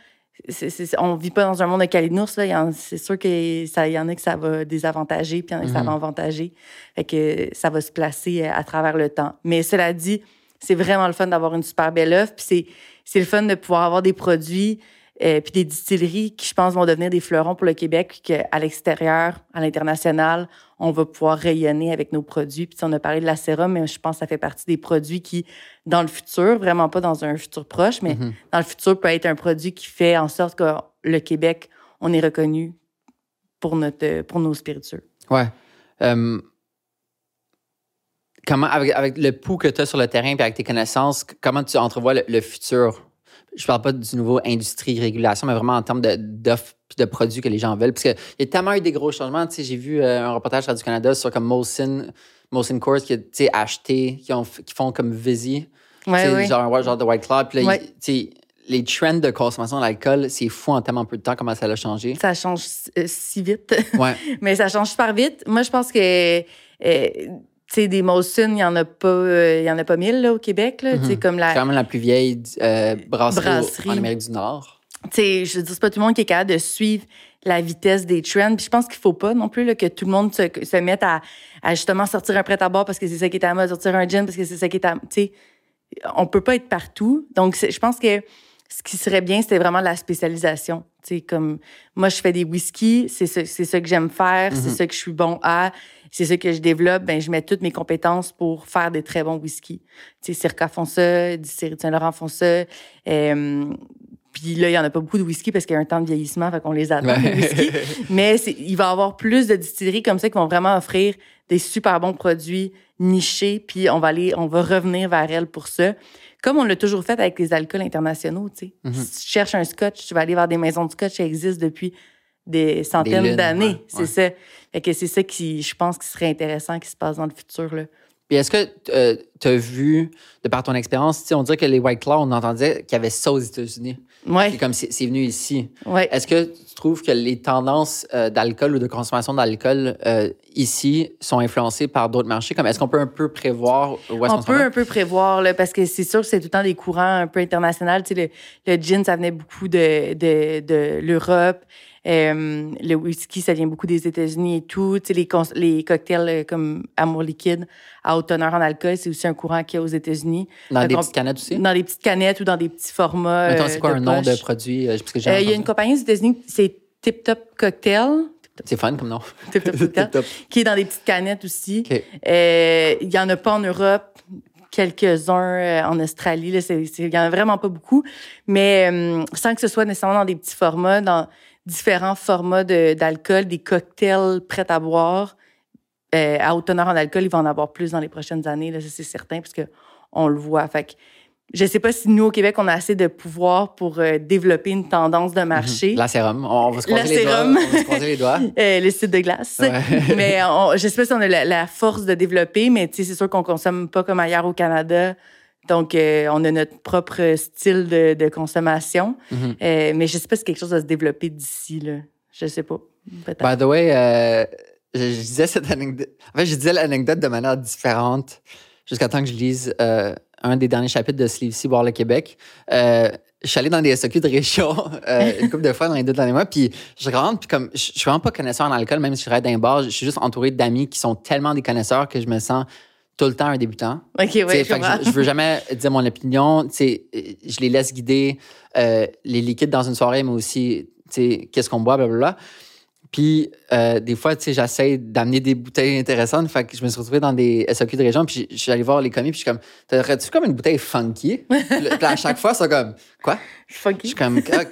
c'est, on vit pas dans un monde de calinours. C'est sûr qu'il y en a que ça va désavantager, puis il y en a que ça va mhm. avantager. Fait que ça va se placer euh, à travers le temps. Mais cela dit, c'est vraiment le fun d'avoir une super belle offre. Puis c'est, c'est le fun de pouvoir avoir des produits euh, puis des distilleries qui, je pense, vont devenir des fleurons pour le Québec, puis qu'à l'extérieur, à l'international, on va pouvoir rayonner avec nos produits. Puis on a parlé de la sérum, mais je pense que ça fait partie des produits qui, dans le futur, vraiment pas dans un futur proche, mais mm-hmm. dans le futur, peut être un produit qui fait en sorte que le Québec, on est reconnu pour, notre, pour nos spiritueux. Ouais. Euh, comment, avec, le pouls que tu as sur le terrain et avec tes connaissances, comment tu entrevois le futur? Je parle pas du nouveau industrie régulation, mais vraiment en termes d'offres et de produits que les gens veulent. Parce qu'il y a tellement eu des gros changements. Tu sais, j'ai vu euh, un reportage du Canada sur comme Molson, Molson Coors qui a acheté, qui, ont, qui font comme Visi. Ouais, genre, genre de White Claw. Puis là, les trends de consommation d'alcool, c'est fou en tellement peu de temps comment ça a changé. Ça change euh, si vite. Ouais. mais ça change super vite. Moi, je pense que. Euh, sais, des Molson, il n'y en a pas, euh, il y en a pas mille là, au Québec. Là, mm comme la... C'est quand même la plus vieille euh, brasserie, en Amérique du Nord. sais, je veux dire, c'est pas tout le monde qui est capable de suivre la vitesse des trends. Puis je pense qu'il faut pas non plus là, que tout le monde se, se mette à, à justement sortir un prêt à bord parce que c'est ça qui est à mode, sortir un jean parce que c'est ça qui est à... Tu sais, on peut pas être partout. Donc, je pense que ce qui serait bien, c'était vraiment la spécialisation. Tu sais, comme moi, je fais des whiskies, c'est c'est ça que j'aime faire, c'est Mhm. ça que je suis bon à, c'est ça que je développe. Ben, je mets toutes mes compétences pour faire des très bons whiskies. Tu sais, Circa font ça, Saint-Laurent font ça. Euh, puis là, il y en a pas beaucoup de whisky parce qu'il y a un temps de vieillissement, fait qu'on les attend, les whiskies. Mais il va y avoir plus de distilleries comme ça qui vont vraiment offrir des super bons produits nichés, puis on va aller, on va revenir vers elles pour ça. Comme on l'a toujours fait avec les alcools internationaux, tu sais. Mhm. Si tu cherches un scotch, tu vas aller vers des maisons de scotch qui existent depuis des centaines d'années. ouais, c'est ouais. ça. Fait que c'est ça qui, je pense, qui serait intéressant qui se passe dans le futur, là. Puis est-ce que tu as vu, de par ton expérience, on dirait que les White Claw, on entendait qu'il y avait ça aux États-Unis. Ouais, C'est comme c'est c'est venu ici. ouais. Est-ce que tu trouves que les tendances euh, d'alcool ou de consommation d'alcool euh, ici sont influencées par d'autres marchés? Comme est-ce qu'on peut un peu prévoir où est-ce On qu'on s'en peut un peu prévoir, là, parce que c'est sûr que c'est tout le temps des courants un peu internationaux. Tu sais, le, le gin, ça venait beaucoup de, de, de l'Europe. Euh, le whisky, ça vient beaucoup des États-Unis et tout. Tu sais, les, les cocktails euh, comme Amour liquide à haute teneur en alcool, c'est aussi un courant qu'il y a aux États-Unis. Dans Fait des petites canettes aussi? Dans des petites canettes ou dans des petits formats. Mettons, euh, c'est quoi de un nom de produit? euh, Euh, Il y a une compagnie aux États-Unis, c'est Tip Top Cocktail. C'est fun comme nom. Tip Top Cocktail. Top. qui est dans des petites canettes aussi. Euh, Il y en a pas en Europe, quelques-uns euh, en Australie. Il y en a vraiment pas beaucoup, mais euh, sans que ce soit nécessairement dans des petits formats, dans différents formats de, d'alcool, des cocktails prêts à boire. À haute teneur en alcool, il va en avoir plus dans les prochaines années, c'est certain, parce que on le voit. Fait que je sais pas si nous, au Québec, on a assez de pouvoir pour euh, développer une tendance de marché. La sérum. On va se croiser les doigts. sérum. On va se croiser les doigts. Euh, les sites de glace. Ouais. mais on, je sais pas si on a la, la force de développer, mais c'est sûr qu'on consomme pas comme ailleurs au Canada. Donc, euh, on a notre propre style de, de consommation. Mhm. Euh, mais je sais pas si quelque chose va se développer d'ici, là. Je sais pas. Peut-être. By the way, euh, je, je disais cette anecdote. En fait, je disais l'anecdote de manière différente jusqu'à temps que je lise euh, un des derniers chapitres de Sleeve C, Boire le Québec. Euh, je suis allé dans des SOQ de région euh, une couple de fois dans les deux derniers mois, puis je rentre, puis comme je je suis vraiment pas connaisseur en alcool, même si je reste dans un bar, je suis juste entouré d'amis qui sont tellement des connaisseurs que je me sens tout le temps un débutant. OK, ouais, je que comprends. je, je veux jamais dire mon opinion. Tu sais, euh, je les laisse guider euh, les liquides dans une soirée, mais aussi qu'est-ce qu'on boit, blablabla. Puis euh, des fois, tu sais, j'essaie d'amener des bouteilles intéressantes. Fait que je me suis retrouvé dans des SOQ de région, puis je suis allé voir les commis, puis je suis comme, t'aurais-tu comme une bouteille funky? Puis à chaque fois, c'est comme, quoi? Je Funky. suis comme, ah,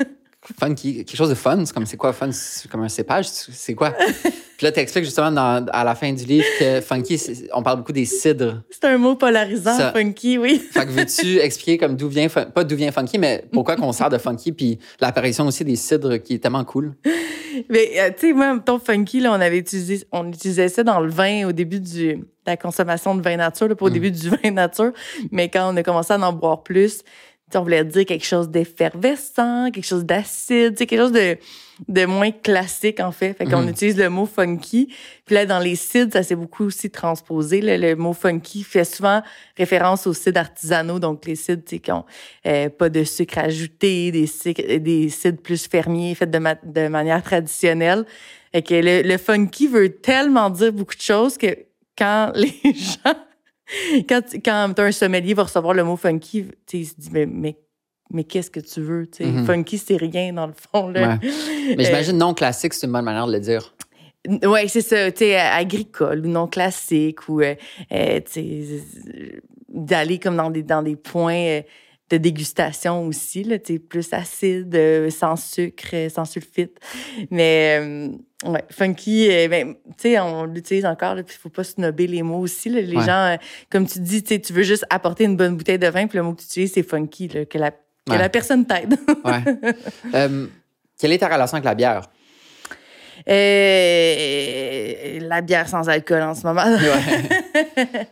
funky, quelque chose de fun. C'est comme, c'est quoi fun? C'est comme un cépage? C'est quoi? Puis là, t'expliques justement dans- à la fin du livre que funky, on parle beaucoup des cidres. C'est un mot polarisant, Ça- funky, oui. Fait que veux-tu expliquer comme d'où vient, pas d'où vient funky, mais pourquoi qu'on sert de funky, puis l'apparition aussi des cidres qui est tellement cool? Mais, euh, tu sais, moi, ton funky, là, on avait utilisé, on utilisait ça dans le vin au début du, de la consommation de vin nature, là, pas au Mm. début du vin nature, mais quand on a commencé à en boire plus, tu on voulait dire quelque chose d'effervescent, quelque chose d'acide, quelque chose de, de moins classique, en fait. Fait qu'on Mhm. utilise le mot funky. Puis là, dans les cides, ça s'est beaucoup aussi transposé. là. Le mot funky fait souvent référence aux cides artisanaux, donc les cides, tu sais, qui ont euh, pas de sucre ajouté, des, sucres- des cidres plus fermiers, faits de, ma- de manière traditionnelle. Et que le, le funky veut tellement dire beaucoup de choses que quand les gens, quand, quand un sommelier va recevoir le mot funky, il se dit, mais, mais, mais qu'est-ce que tu veux? Mhm. Funky, c'est rien dans le fond. Là. Mais j'imagine non classique, c'est une bonne manière de le dire. Oui, c'est ça, tu sais, agricole ou non classique ou, euh, euh, euh, d'aller comme dans des, dans des points euh, de dégustation aussi, là, plus acide, euh, sans sucre, euh, sans sulfite. Mais, euh, ouais, funky, euh, ben, tu sais, on l'utilise encore, puis il faut pas snobber les mots aussi, là. Les Ouais. gens, comme tu dis, tu veux juste apporter une bonne bouteille de vin, puis le mot que tu utilises, c'est funky, là, que la, que Ouais. la personne t'aide. Quelle est ta relation avec la bière? Euh, la bière sans alcool en ce moment. Ouais.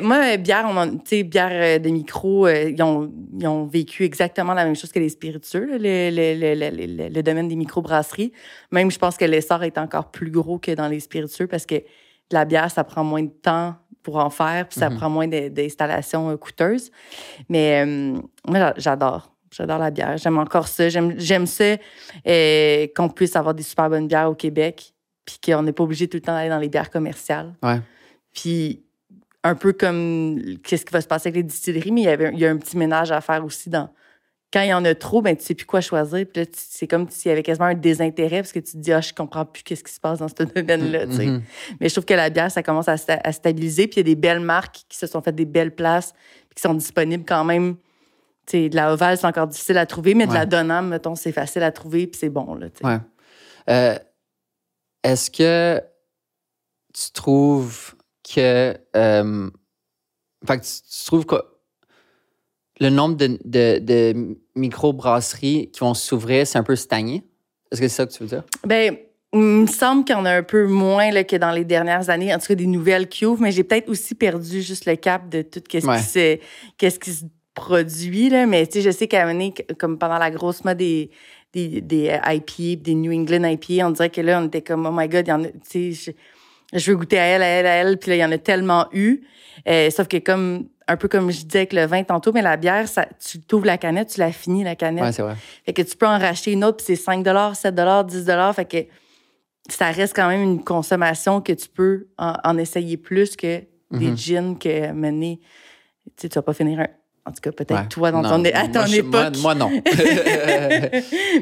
moi, bière, on en- tu sais, bière euh, de micro, euh, ils, ont, ils ont vécu exactement la même chose que les spiritueux, là, le, le, le, le, domaine des microbrasseries. Même, je pense que l'essor est encore plus gros que dans les spiritueux parce que la bière, ça prend moins de temps pour en faire, puis ça Mhm. prend moins d'installations euh, coûteuses. Mais euh, moi, j'a- j'adore. J'adore la bière. J'aime encore ça. J'aime, j'aime ça euh, qu'on puisse avoir des super bonnes bières au Québec, puis qu'on n'est pas obligé tout le temps d'aller dans les bières commerciales. Ouais. Puis un peu comme qu'est-ce qui va se passer avec les distilleries, mais il y, avait, il y a un petit ménage à faire aussi dans. Quand il y en a trop, ben, tu sais plus quoi choisir. Puis là, c'est comme s'il y avait quasiment un désintérêt parce que tu te dis, ah, je comprends plus qu'est-ce qui se passe dans ce domaine-là. Mhm. Mais je trouve que la bière, ça commence à, à stabiliser. Puis il y a des belles marques qui se sont fait des belles places, puis qui sont disponibles quand même. De la ovale, c'est encore difficile à trouver, mais de la Donham, mettons, c'est facile à trouver, puis c'est bon. Là. Ouais. Euh, Est-ce que tu trouves que. euh, fait que tu, tu trouves que le nombre de, de, de micro-brasseries qui vont s'ouvrir, c'est un peu stagné? Est-ce que c'est ça que tu veux dire? Ben, il me semble qu'il y en a un peu moins là, que dans les dernières années, en tout cas des nouvelles qui ouvrent, mais j'ai peut-être aussi perdu juste le cap de tout ce Ouais. qui se qu'est-ce qui se produit là, mais tu sais je sais qu'à un comme pendant la grosse mode des des, des euh, IPA, des New England IPA, on dirait que là on était comme oh my god, il y en a tu sais je, je veux goûter à elle, à elle, à elle, puis là il y en a tellement eu. Euh, sauf que comme un peu comme je disais avec le vin tantôt, mais la bière, ça, tu t'ouvres la canette, tu la finis la canette. Ouais, c'est vrai. Fait que tu peux en racheter une autre, puis c'est 5 7 10 Fait que ça reste quand même une consommation que tu peux en, en essayer plus que des Mhm. gins que mener. Tu sais, tu vas pas finir un. En tout cas, peut-être Ouais. toi dans Non, ton, à moi, ton je- moi- époque. Moi, non.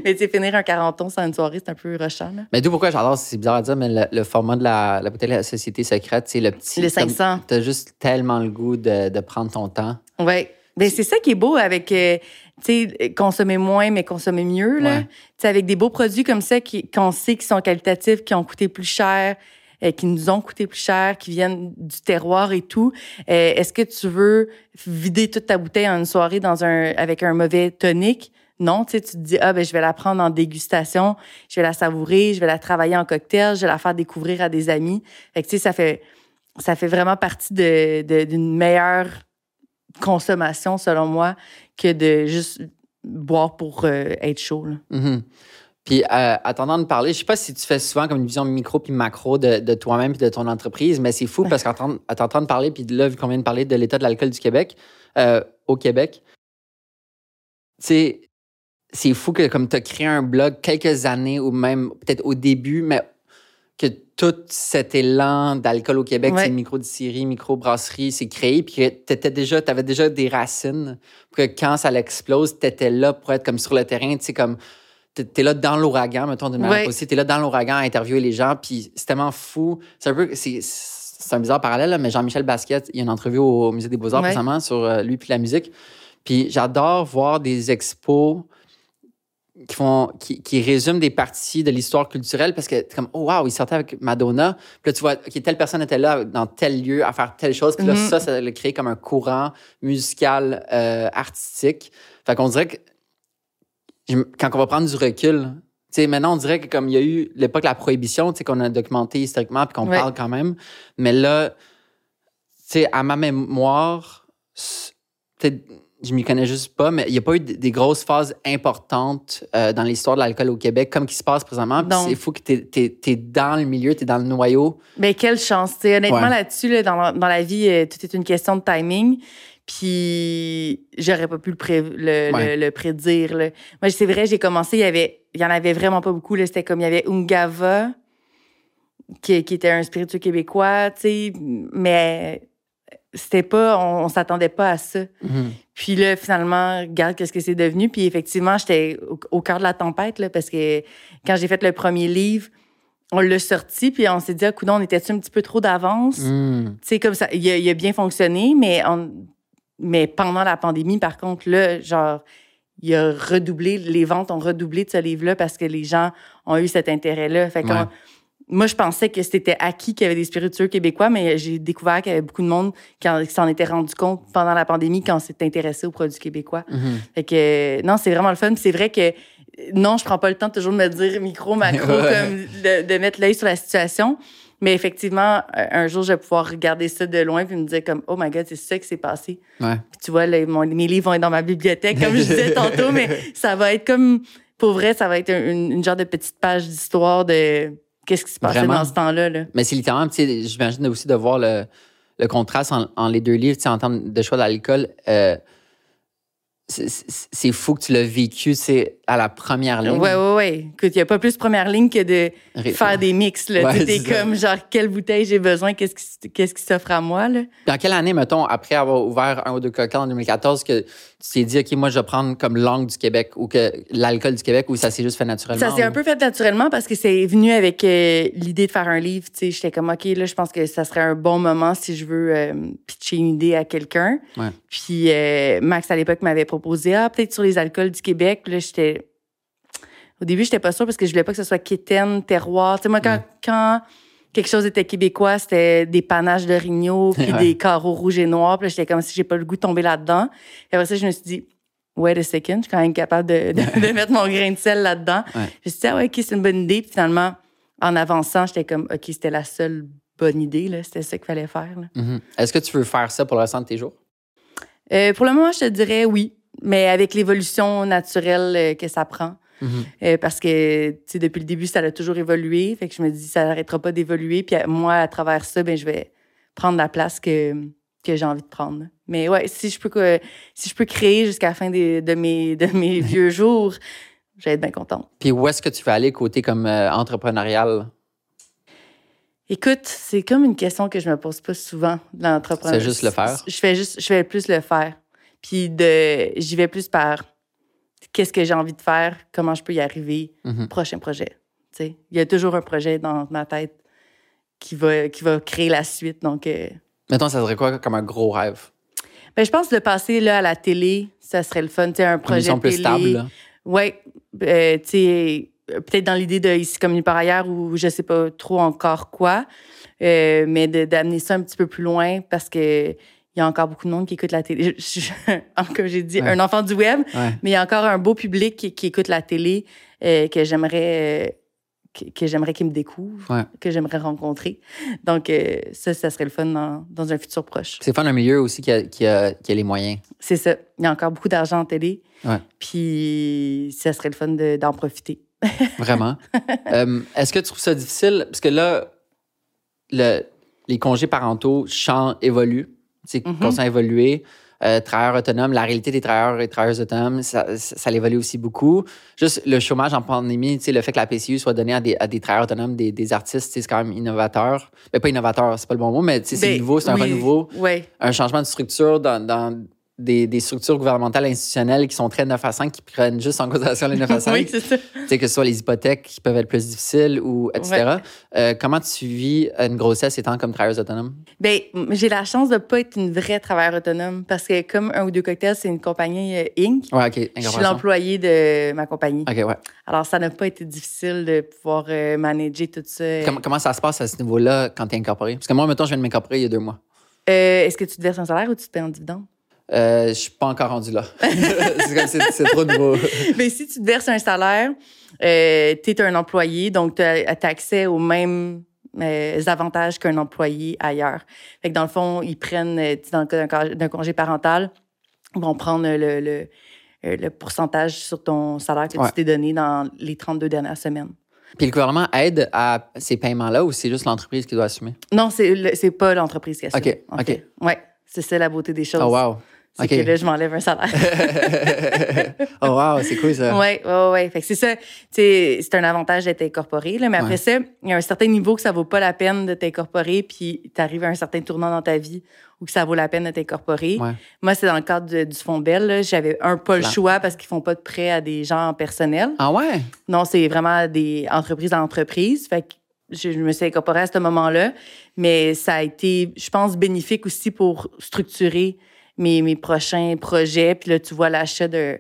mais tu sais, finir un 40 sans une soirée, c'est un peu rushant. Là. mais d'où pourquoi j'adore, c'est bizarre à dire, mais le, le format de la, la bouteille de la Société secrète, c'est le petit. Le t'as- 500. T'as juste tellement le goût de, de prendre ton temps. Oui. Ben, c'est ça qui est beau avec, euh, tu sais, consommer moins, mais consommer mieux, là. Ouais. Tu sais, avec des beaux produits comme ça qu'on sait qui sont qualitatifs, qui ont coûté plus cher, qui nous ont coûté plus cher, qui viennent du terroir et tout. Euh, Est-ce que tu veux vider toute ta bouteille en une soirée dans un, avec un mauvais tonique? Non, tu te dis, ah, ben, je vais la prendre en dégustation, je vais la savourer, je vais la travailler en cocktail, je vais la faire découvrir à des amis. Fait que, tu ça fait, ça fait vraiment partie de, de- d'une meilleure consommation, selon moi, que de juste boire pour euh, être chaud. là. Mhm. Puis, euh, attendant de parler, je sais pas si tu fais souvent comme une vision micro puis macro de, de toi-même puis de ton entreprise, mais c'est fou parce qu'à t'entendre parler, puis là, vu qu'on vient de parler de l'état de l'alcool du Québec, euh, au Québec, tu sais, c'est fou que comme tu as créé un blog quelques années ou même peut-être au début, mais que tout cet élan d'alcool au Québec, Ouais. micro-distillerie, micro-brasserie, c'est créé, puis que t'étais déjà, avais déjà des racines, pour que quand ça l'explose, étais là pour être comme sur le terrain, tu sais, comme t'es es là dans l'ouragan, mettons, d'une manière positive, t'es là dans l'ouragan à interviewer les gens, puis c'est tellement fou. C'est un peu, c'est c'est un bizarre parallèle, là, mais Jean-Michel Basquiat, il y a une entrevue au Musée des Beaux-Arts Ouais. récemment sur euh, lui puis la musique. Puis j'adore voir des expos qui font qui, qui résument des parties de l'histoire culturelle parce que t'es comme oh wow il sortait avec Madonna puis là tu vois ok telle personne était là dans tel lieu à faire telle chose puis là Mhm. ça ça l'a créé comme un courant musical euh, artistique fait qu'on dirait que quand on va prendre du recul tu sais maintenant on dirait que comme il y a eu l'époque de la prohibition qu'on a documenté historiquement puis qu'on Ouais. parle quand même mais là tu sais à ma mémoire je m'y connais juste pas, mais il n'y a pas eu des grosses phases importantes euh, dans l'histoire de l'alcool au Québec comme qui se passe présentement. C'est fou que tu es, dans le milieu, tu es dans le noyau. Mais quelle chance. tu sais. Honnêtement, Ouais. là-dessus, là, dans, la- dans la vie, euh, tout est une question de timing. Puis, j'aurais pas pu le, pré- le, Ouais. le- le prédire. là. Moi, c'est vrai, j'ai commencé, il y avait, il y en avait vraiment pas beaucoup. C'était comme, il y avait Ungava, qui, qui était un spiritueux québécois, tu sais, mais c'était pas, on, on s'attendait pas à ça. Puis là, finalement, regarde qu'est-ce que c'est devenu. Puis effectivement, j'étais au, au cœur de la tempête, là, parce que quand j'ai fait le premier livre, on l'a sorti, puis on s'est dit, ah, coudonc, on était un petit peu trop d'avance? Mm. Tu sais, comme ça, il a, il a bien fonctionné, mais, on- mais pendant la pandémie, par contre, là, genre, il a redoublé, les ventes ont redoublé de ce livre-là parce que les gens ont eu cet intérêt-là. Fait que Ouais. moi, je pensais que c'était acquis qu'il y avait des spiritueux québécois, mais j'ai découvert qu'il y avait beaucoup de monde qui, en- qui s'en était rendu compte pendant la pandémie quand on s'est intéressé aux produits québécois. Mhm. Fait que, non, c'est vraiment le fun. Puis C'est vrai que, non, je prends pas le temps toujours de me dire micro, macro, Ouais. comme de, de mettre l'œil sur la situation. Mais effectivement, euh, un jour, je vais pouvoir regarder ça de loin puis me dire comme, oh my God, c'est ça qui s'est passé. Ouais. Puis tu vois, mon- mes livres vont être dans ma bibliothèque, comme je disais tantôt, mais ça va être comme, pour vrai, ça va être un- une, une genre de petite page d'histoire de qu'est-ce qui se passait Vraiment. dans ce temps-là. Là. Mais c'est littéralement, tu sais, j'imagine aussi de voir le, le contraste en, en les deux livres, tu sais, en termes de choix d'alcool. Euh, c'est- fou que tu l'as vécu, c'est à la première ligne. Ouais, ouais, ouais. Écoute, il n'y a pas plus première ligne que de Ré- faire des mix. Là. Ouais, ça. comme, genre, quelle bouteille j'ai besoin, qu'est-ce qui, qu'est-ce qui s'offre à moi, là? Dans quelle année, mettons, après avoir ouvert un ou deux cocktails en 2014, que tu t'es dit, OK, moi, je vais prendre comme langue du Québec ou que l'alcool du Québec ou ça s'est juste fait naturellement? Ça s'est un peu fait naturellement parce que c'est venu avec euh, l'idée de faire un livre. Tu sais, j'étais comme, OK, là, je pense que ça serait un bon moment si je veux euh, pitcher une idée à quelqu'un. Ouais. Puis euh, Max, à l'époque, m'avait proposé, ah, peut-être sur les alcools du Québec. Puis Là, j'étais. Au début, j'étais pas sûre parce que je voulais pas que ce soit quétaine, terroir. Tu sais, moi, quand, quand quelque chose était québécois, c'était des panaches de Rigno, puis Ouais. des carreaux rouges et noirs. Puis là, j'étais comme si j'ai pas le goût de tomber là-dedans. Et après ça, je me suis dit, wait a second, je suis quand même capable de, de, de mettre mon grain de sel là-dedans. Ouais. Je me suis dit, ah ouais, OK, c'est une bonne idée. Puis finalement, en avançant, j'étais comme, OK, c'était la seule bonne idée, là. C'était ça qu'il fallait faire. Mhm. Est-ce que tu veux faire ça pour le restant de tes jours? Euh, pour le moment, je te dirais oui, mais avec l'évolution naturelle euh, que ça prend. Mhm. Euh, parce que, tu sais, depuis le début, ça a toujours évolué. Fait que je me dis, ça n'arrêtera pas d'évoluer. Puis moi, à travers ça, ben, je vais prendre la place que, que j'ai envie de prendre. Mais ouais, si je peux, si je peux créer jusqu'à la fin des- de mes, de mes vieux jours, je vais être bien contente. Puis où est-ce que tu veux aller côté comme euh, entrepreneurial? Écoute, c'est comme une question que je me pose pas souvent dans l'entrepreneuriat. C'est juste le faire? Je fais juste, je fais plus le faire. Puis de, j'y vais plus par qu'est-ce que j'ai envie de faire, comment je peux y arriver, Mhm. prochain projet. Il y a toujours un projet dans ma tête qui va, qui va créer la suite. Donc, euh, Mettons, ça serait quoi comme un gros rêve? ben, je pense le passer là, à la télé, ça serait le fun. Un projet plus stable. Oui, euh, peut-être dans l'idée de ici comme part ailleurs ou je sais pas trop encore quoi, euh, mais de- d'amener ça un petit peu plus loin parce que il y a encore beaucoup de monde qui écoute la télé. Je, je- comme j'ai dit, Ouais. un enfant du web, Ouais. mais il y a encore un beau public qui, qui écoute la télé euh, que j'aimerais euh, que, j'aimerais qu'il me découvre, Ouais. que j'aimerais rencontrer. Donc euh, ça, ça serait le fun dans, dans un futur proche. C'est fun un milieu aussi qui a, qui a- qui a les moyens. C'est ça. Il y a encore beaucoup d'argent en télé. Puis ça serait le fun de- d'en profiter. Vraiment. Est-ce que tu trouves ça difficile? Parce que là, le- les congés parentaux changent, évoluent. C'est Mhm. constant à évoluer. Euh, travailleurs autonomes, la réalité des travailleurs et travailleuses autonomes, ça, ça, ça évolue aussi beaucoup. Juste le chômage en pandémie, tu sais, le fait que la PCU soit donnée à des, à des travailleurs autonomes, des, des artistes, tu sais, c'est quand même innovateur. Mais pas innovateur, c'est pas le bon mot, mais tu sais, c'est Ben, nouveau, c'est un oui, renouveau, Ouais. un changement de structure dans, dans des, des structures gouvernementales institutionnelles qui sont très 9 à 5, qui prennent juste en considération les 9 à 5. oui, c'est ça. Que ce soit les hypothèques qui peuvent être plus difficiles ou etc. Euh, comment tu vis une grossesse étant comme travailleuse autonome? M- j'ai la chance de pas être une vraie travailleuse autonome parce que comme un ou deux cocktails, c'est une compagnie euh, Inc. Ouais, OK. Je suis l'employé de ma compagnie. OK, ouais. Alors, ça n'a pas été difficile de pouvoir euh, manager tout ça. Comment, comment ça se passe à ce niveau-là quand tu es incorporé? Parce que moi, mettons, je viens de m'incorporer il y a deux mois. Est-ce que tu te verses un salaire ou tu te payes en dividende? Euh, je suis pas encore rendu là. c'est trop nouveau. Mais si tu te verses un salaire, euh, tu es un employé, donc tu as, accès aux mêmes euh, avantages qu'un employé ailleurs. Fait que dans le fond, ils prennent, euh, dans le cas d'un congé parental, ils vont prendre le, le, euh, le pourcentage sur ton salaire que Ouais. tu t'es donné dans les 32 dernières semaines. Puis le gouvernement aide à ces paiements-là ou c'est juste l'entreprise qui doit assumer? Non, c'est pas l'entreprise qui assume. OK, en OK. fait. Ouais, c'est ça la beauté des choses. Oh, wow. C'est que là, je m'enlève un salaire. oh, wow, c'est cool ça. Oui, oui, oui. Fait que c'est ça. C'est un avantage d'être incorporé. Là, mais après Ouais. ça, il y a un certain niveau que ça vaut pas la peine de t'incorporer, puis tu arrives à un certain tournant dans ta vie où que ça vaut la peine de t'incorporer. Ouais. Moi, c'est dans le cadre de- du Fonds Bell. J'avais un pas le choix parce qu'ils font pas de prêt à des gens personnels. Ah ouais? Non, c'est vraiment des entreprises à entreprises. Fait que je, je me suis incorporée à ce moment-là. Mais ça a été, je pense, bénéfique aussi pour structurer mes, mes prochains projets. Puis là, tu vois l'achat de,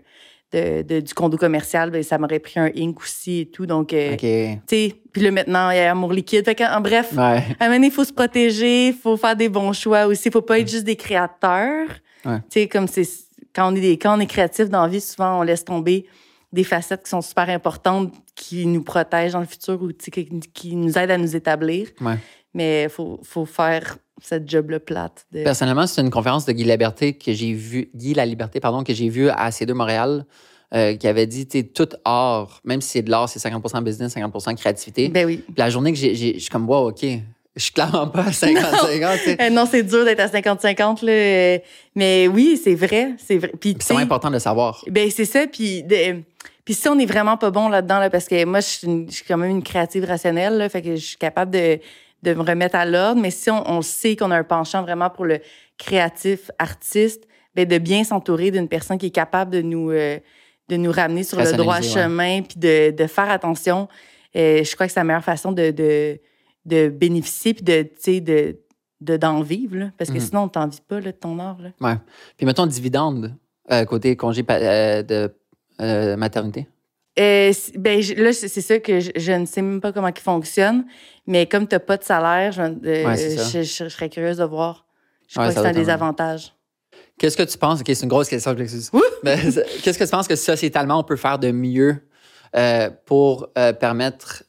de, de- du condo commercial, ben, ça m'aurait pris un Inc aussi et tout. Donc, euh, tu sais, puis là, maintenant, il y a Amour liquide. Fait en bref, Ouais. à un il faut se protéger, il faut faire des bons choix aussi. Il faut pas être juste des créateurs. Ouais. Tu sais, comme c'est quand on est des, quand on est créatif dans la vie, souvent on laisse tomber des facettes qui sont super importantes, qui nous protègent dans le futur ou qui, qui nous aident à nous établir. Ouais. Mais il faut, faut faire cette job-là plate. de- Personnellement, c'est une conférence de Guy Liberté que j'ai vu, Guy La Liberté, pardon, que j'ai vu à C2 Montréal, euh, qui avait dit, tu tout art, même si c'est de l'art, c'est 50% business, 50% créativité. Ben oui. Puis la journée que j'ai, je suis comme, wow, OK, Je suis clairement pas à 50-50. tu sais. Euh, non, c'est dur d'être à 50-50, là. euh, Mais oui, c'est vrai. C'est vrai. Puis, c'est important de savoir. Ben, c'est ça. Puis, de- puis si on est vraiment pas bon là-dedans, là, parce que moi, je suis, une- je suis quand même une créative rationnelle, là, fait que je suis capable de, de me remettre à l'ordre. Mais si on, on sait qu'on a un penchant vraiment pour le créatif, artiste, ben, de bien s'entourer d'une personne qui est capable de nous, euh, de nous ramener sur le droit ouais. chemin, puis de, de faire attention. Euh, je crois que c'est la meilleure façon de, de, de bénéficier, puis de, d'en vivre, là. Parce que Mhm. sinon, on t'en vit pas, là, de ton art, là. Ouais. Puis mettons dividende, euh, côté congé de maternité. Euh, ben, là, c'est ça que je, je ne sais même pas comment il fonctionne. Mais comme tu n'as pas de salaire, je, euh, Ouais, je, je- serais curieuse de voir. Je crois que c'est un des avantages. Qu'est-ce que tu penses? OK, c'est une grosse question, c'est- Qu'est-ce que tu penses que sociétalement, on peut faire de mieux euh, pour euh, permettre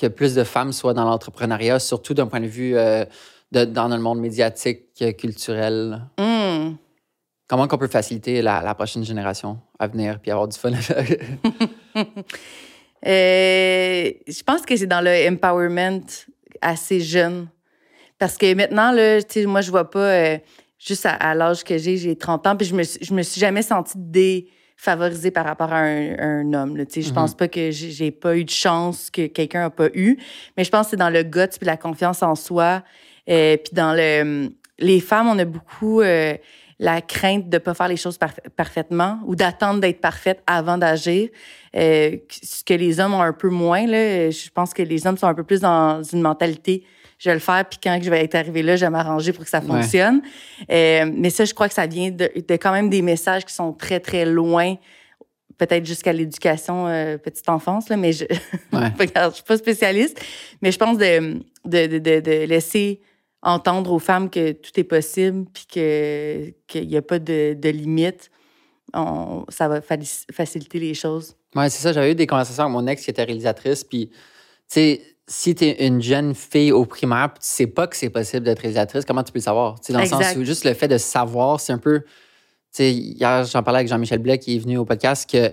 que plus de femmes soient dans l'entrepreneuriat, surtout d'un point de vue euh, de- dans le monde médiatique, euh, culturel? Hum. Comment qu'on peut faciliter la, la prochaine génération à venir puis avoir du fun? Euh, je pense que c'est dans le empowerment assez jeune. Parce que maintenant, là, moi, je vois pas, euh, juste à, à l'âge que j'ai, j'ai 30 ans, puis je me, je me suis jamais sentie défavorisée par rapport à un, un homme. Là. Je Mhm. pense pas que j'ai j'ai pas eu de chance que quelqu'un a pas eu, mais je pense que c'est dans le guts puis la confiance en soi. Euh, puis dans le... Les femmes, on a beaucoup euh, la crainte de pas faire les choses parfa- parfaitement ou d'attendre d'être parfaite avant d'agir. Euh, ce que les hommes ont un peu moins. Là. Je pense que les hommes sont un peu plus dans une mentalité je vais le faire, puis quand je vais être arrivé là, je vais m'arranger pour que ça Ouais. fonctionne. Euh, mais ça, je crois que ça vient de, de quand même des messages qui sont très, très loin, peut-être jusqu'à l'éducation euh, petite enfance, là, mais je Ouais. je suis pas spécialiste. Mais je pense de, de, de, de laisser entendre aux femmes que tout est possible, puis que qu'il n'y a pas de, de limite. On- ça va faciliter les choses. Ouais, c'est ça. J'avais eu des conversations avec mon ex qui était réalisatrice. Puis, tu sais, si tu es une jeune fille au primaire, tu sais pas que c'est possible d'être réalisatrice, comment tu peux le savoir? Tu sais, dans le sens où juste le fait de savoir, c'est un peu. Tu sais, hier, j'en parlais avec Jean-Michel Blais qui est venu au podcast que,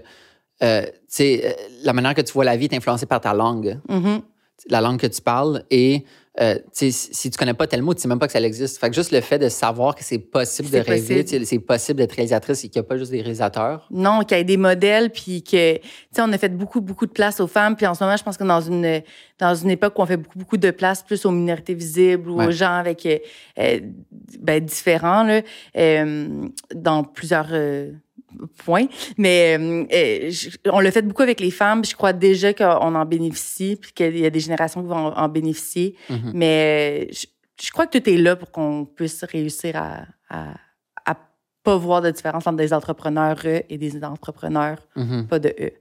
euh, euh, la manière que tu vois la vie est influencée par ta langue, Mhm. la langue que tu parles. Et, euh, si tu connais pas tel mot, tu sais même pas que ça existe. Fait que juste le fait de savoir que c'est possible de rêver, c'est possible d'être réalisatrice et qu'il n'y a pas juste des réalisateurs. Non, qu'il y ait des modèles, puis que, tu sais, on a fait beaucoup, beaucoup de place aux femmes. Puis en ce moment, je pense que dans une, dans une époque où on fait beaucoup, beaucoup de place plus aux minorités visibles ou Ouais. aux gens avec, euh, euh, ben, différents, là, euh, dans plusieurs points. Mais euh, euh, je- on l'a fait beaucoup avec les femmes. puis Je crois déjà qu'on en bénéficie, puis qu'il y a des générations qui vont en, en bénéficier. Mhm. Mais euh, je, je crois que tout est là pour qu'on puisse réussir à, à, à pas voir de différence entre des entrepreneurs E et des entrepreneurs Mhm. pas de E.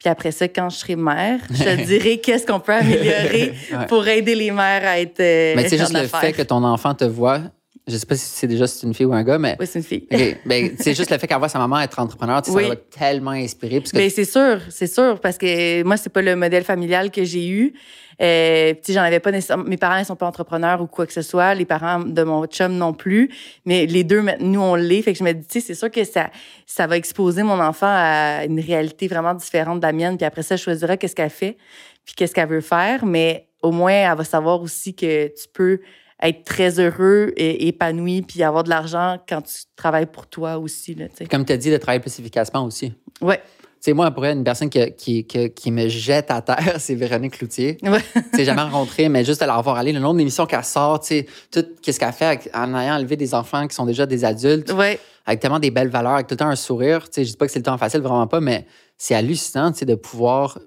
Puis après ça, quand je serai mère, je te dirai qu'est-ce qu'on peut améliorer Ouais. pour aider les mères à être Mais sais, juste le fait que ton enfant te voit, je sais pas si c'est déjà si c'est une fille ou un gars, mais Oui, c'est une fille. OK, ben, c'est juste le fait qu'elle voit sa maman être entrepreneur, Oui. ça va tellement inspirer. Parce que, Ben, c'est sûr, c'est sûr, parce que moi, c'est pas le modèle familial que j'ai eu. Euh, j'en avais pas nécessairement. Mes parents, ils sont pas entrepreneurs ou quoi que ce soit. Les parents de mon chum non plus. Mais les deux, nous, on l'est. Fait que je me dis, tu sais, c'est sûr que ça, ça va exposer mon enfant à une réalité vraiment différente de la mienne. Puis après ça, je choisirai qu'est-ce qu'elle fait, puis qu'est-ce qu'elle veut faire. Mais au moins, elle va savoir aussi que tu peux être très heureux et épanoui, puis avoir de l'argent quand tu travailles pour toi aussi, là, tu comme tu as dit, de travailler plus efficacement aussi. Tu Ouais. sais, moi, pour une personne qui, qui, qui, qui me jette à terre, c'est Véronique Cloutier. Ouais. Tu sais, jamais rencontré, mais juste de la revoir aller, le nombre d'émissions qu'elle sort, tu sais, tout ce qu'elle fait avec- en ayant élevé des enfants qui sont déjà des adultes, Ouais. avec tellement des belles valeurs, avec tout le temps un sourire. Tu sais, je dis pas que c'est le temps facile, vraiment pas, mais c'est hallucinant, tu sais, de pouvoir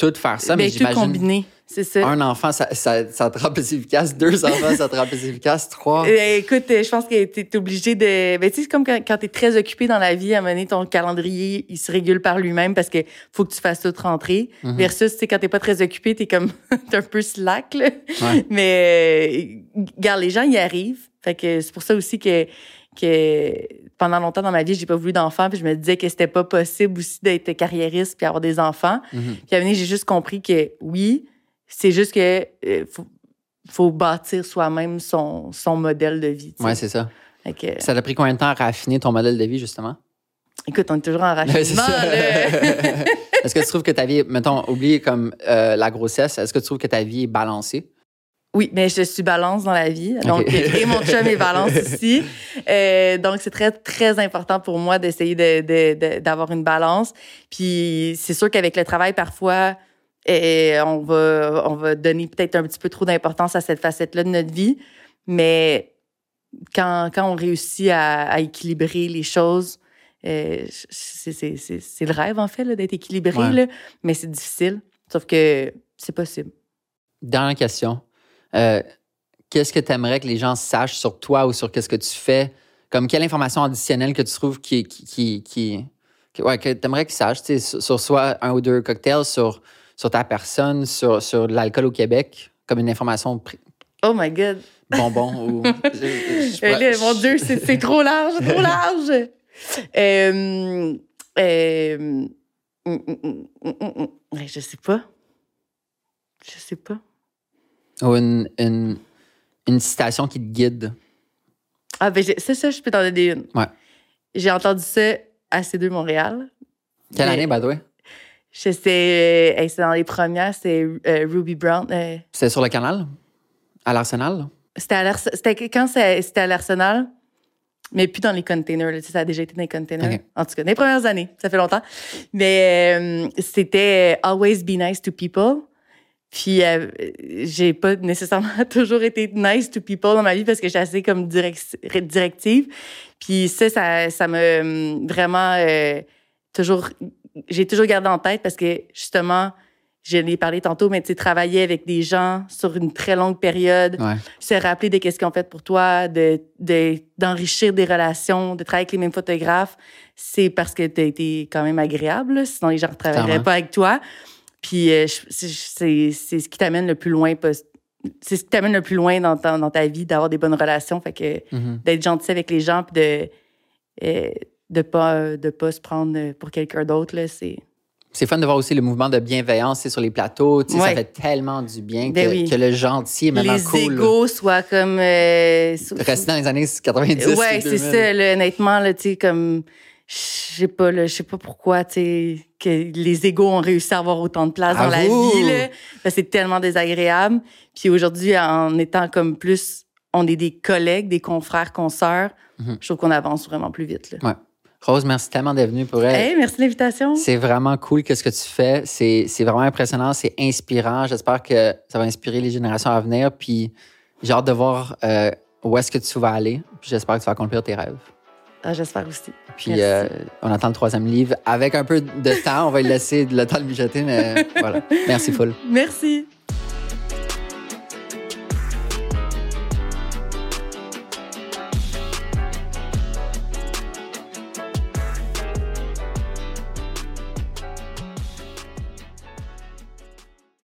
tout faire ça. Mais tout j'imagine combiné, c'est ça. un enfant, ça, ça, ça te rend plus efficace. Deux enfants, ça te rend plus efficace. Trois. Euh, écoute, euh, je pense que tu es obligé de. Ben, tu sais, c'est comme quand, quand tu es très occupé dans la vie, à donné, ton calendrier, il se régule par lui-même parce que faut que tu fasses tout rentrer. Mhm. Versus, tu sais, quand t'es pas très occupé, t'es comme. t'es un peu slack, là. Ouais. Mais, euh, regarde, les gens y arrivent. Fait que c'est pour ça aussi que, que pendant longtemps dans ma vie, j'ai pas voulu d'enfants. Puis je me disais que c'était pas possible aussi d'être carriériste puis avoir des enfants. Mhm. Puis à donné, j'ai juste compris que oui, c'est juste que euh, faut, faut bâtir soi-même son, son modèle de vie. Ouais, c'est ça. Que, Ça t'a pris combien de temps à raffiner ton modèle de vie, justement? écoute, on est toujours en raffinement. est-ce que tu trouves que ta vie, mettons, oublié comme euh, la grossesse, est-ce que tu trouves que ta vie est balancée? Oui, mais je suis balance dans la vie. Donc, et mon chum est balance aussi. Euh, donc, c'est très, très important pour moi d'essayer d'avoir de, de, une balance. Puis, c'est sûr qu'avec le travail, parfois, et on, va, on va donner peut-être un petit peu trop d'importance à cette facette-là de notre vie. Mais quand, quand on réussit à, à équilibrer les choses, euh, c'est le rêve, en fait, d'être équilibré. Là, mais c'est difficile. Sauf que c'est possible. Dernière question. Euh, qu'est-ce que tu aimerais que les gens sachent sur toi ou sur qu'est-ce que tu fais? Comme quelle information additionnelle que tu trouves qui. qui, qui, ouais, que tu aimerais qu'ils sachent, sur, sur soit un ou deux cocktails, sur, sur ta personne, sur, sur l'alcool au Québec, comme une information. Oh my God! Bonbon ou. mon Dieu, c'est trop large, trop large! euh, euh, je sais pas. Je sais pas. Ou une, une, une citation qui te guide. Ah, ben, c'est ça, je peux t'en donner une. Ouais. J'ai entendu ça à C2 Montréal. Quelle année, by the way? Je sais, euh, c'est dans les premières, c'est euh, Ruby Brown. Euh. c'était sur le canal? À l'Arsenal? C'était quand c'était à l'Arsenal, mais plus dans les containers. ça a déjà été dans les containers. En tout cas, dans les premières années, ça fait longtemps. Mais c'était Always be nice to people. Puis euh, j'ai pas nécessairement toujours été nice to people dans ma vie parce que j'étais assez comme directive. Puis ça, ça, ça m'a hum, vraiment euh, toujours... J'ai toujours gardé en tête parce que justement, je l'ai parlé tantôt, mais tu sais, travailler avec des gens sur une très longue période, se rappeler de qu'est-ce qu'ils ont fait pour toi, de, d'enrichir des relations, de travailler avec les mêmes photographes, c'est parce que tu as été quand même agréable, sinon les gens ne travailleraient pas avec toi. Puis euh, c'est ce qui t'amène le plus loin c'est ce qui t'amène le plus loin dans ta, dans ta vie d'avoir des bonnes relations fait que mm-hmm. d'être gentil avec les gens puis de euh, de pas de pas se prendre pour quelqu'un d'autre là c'est c'est fun de voir aussi le mouvement de bienveillance sur les plateaux. Ça fait tellement du bien ben que, le gentil est maintenant cool. Les égaux soient comme... Euh, Rester dans les années 90 Oui, c'est ça. honnêtement, là, comme je sais pas là, je sais pas pourquoi tu que les égaux ont réussi à avoir autant de place dans la vie c'est tellement désagréable. Puis aujourd'hui en étant comme plus on est des collègues, des confrères, consoeurs, mhm. je trouve qu'on avance vraiment plus vite Ouais. Rose, merci tellement d'être venue pour elle. merci de l'invitation. C'est vraiment cool que ce que tu fais. C'est, vraiment impressionnant, c'est inspirant. J'espère que ça va inspirer les générations à venir. Puis j'ai hâte de voir euh, où est-ce que tu vas aller. Puis j'espère que tu vas accomplir tes rêves. Ah, j'espère aussi. Puis euh, on attend le troisième livre. Avec un peu de temps, on va laisser le temps de mijoter, mais voilà. Merci full. Merci.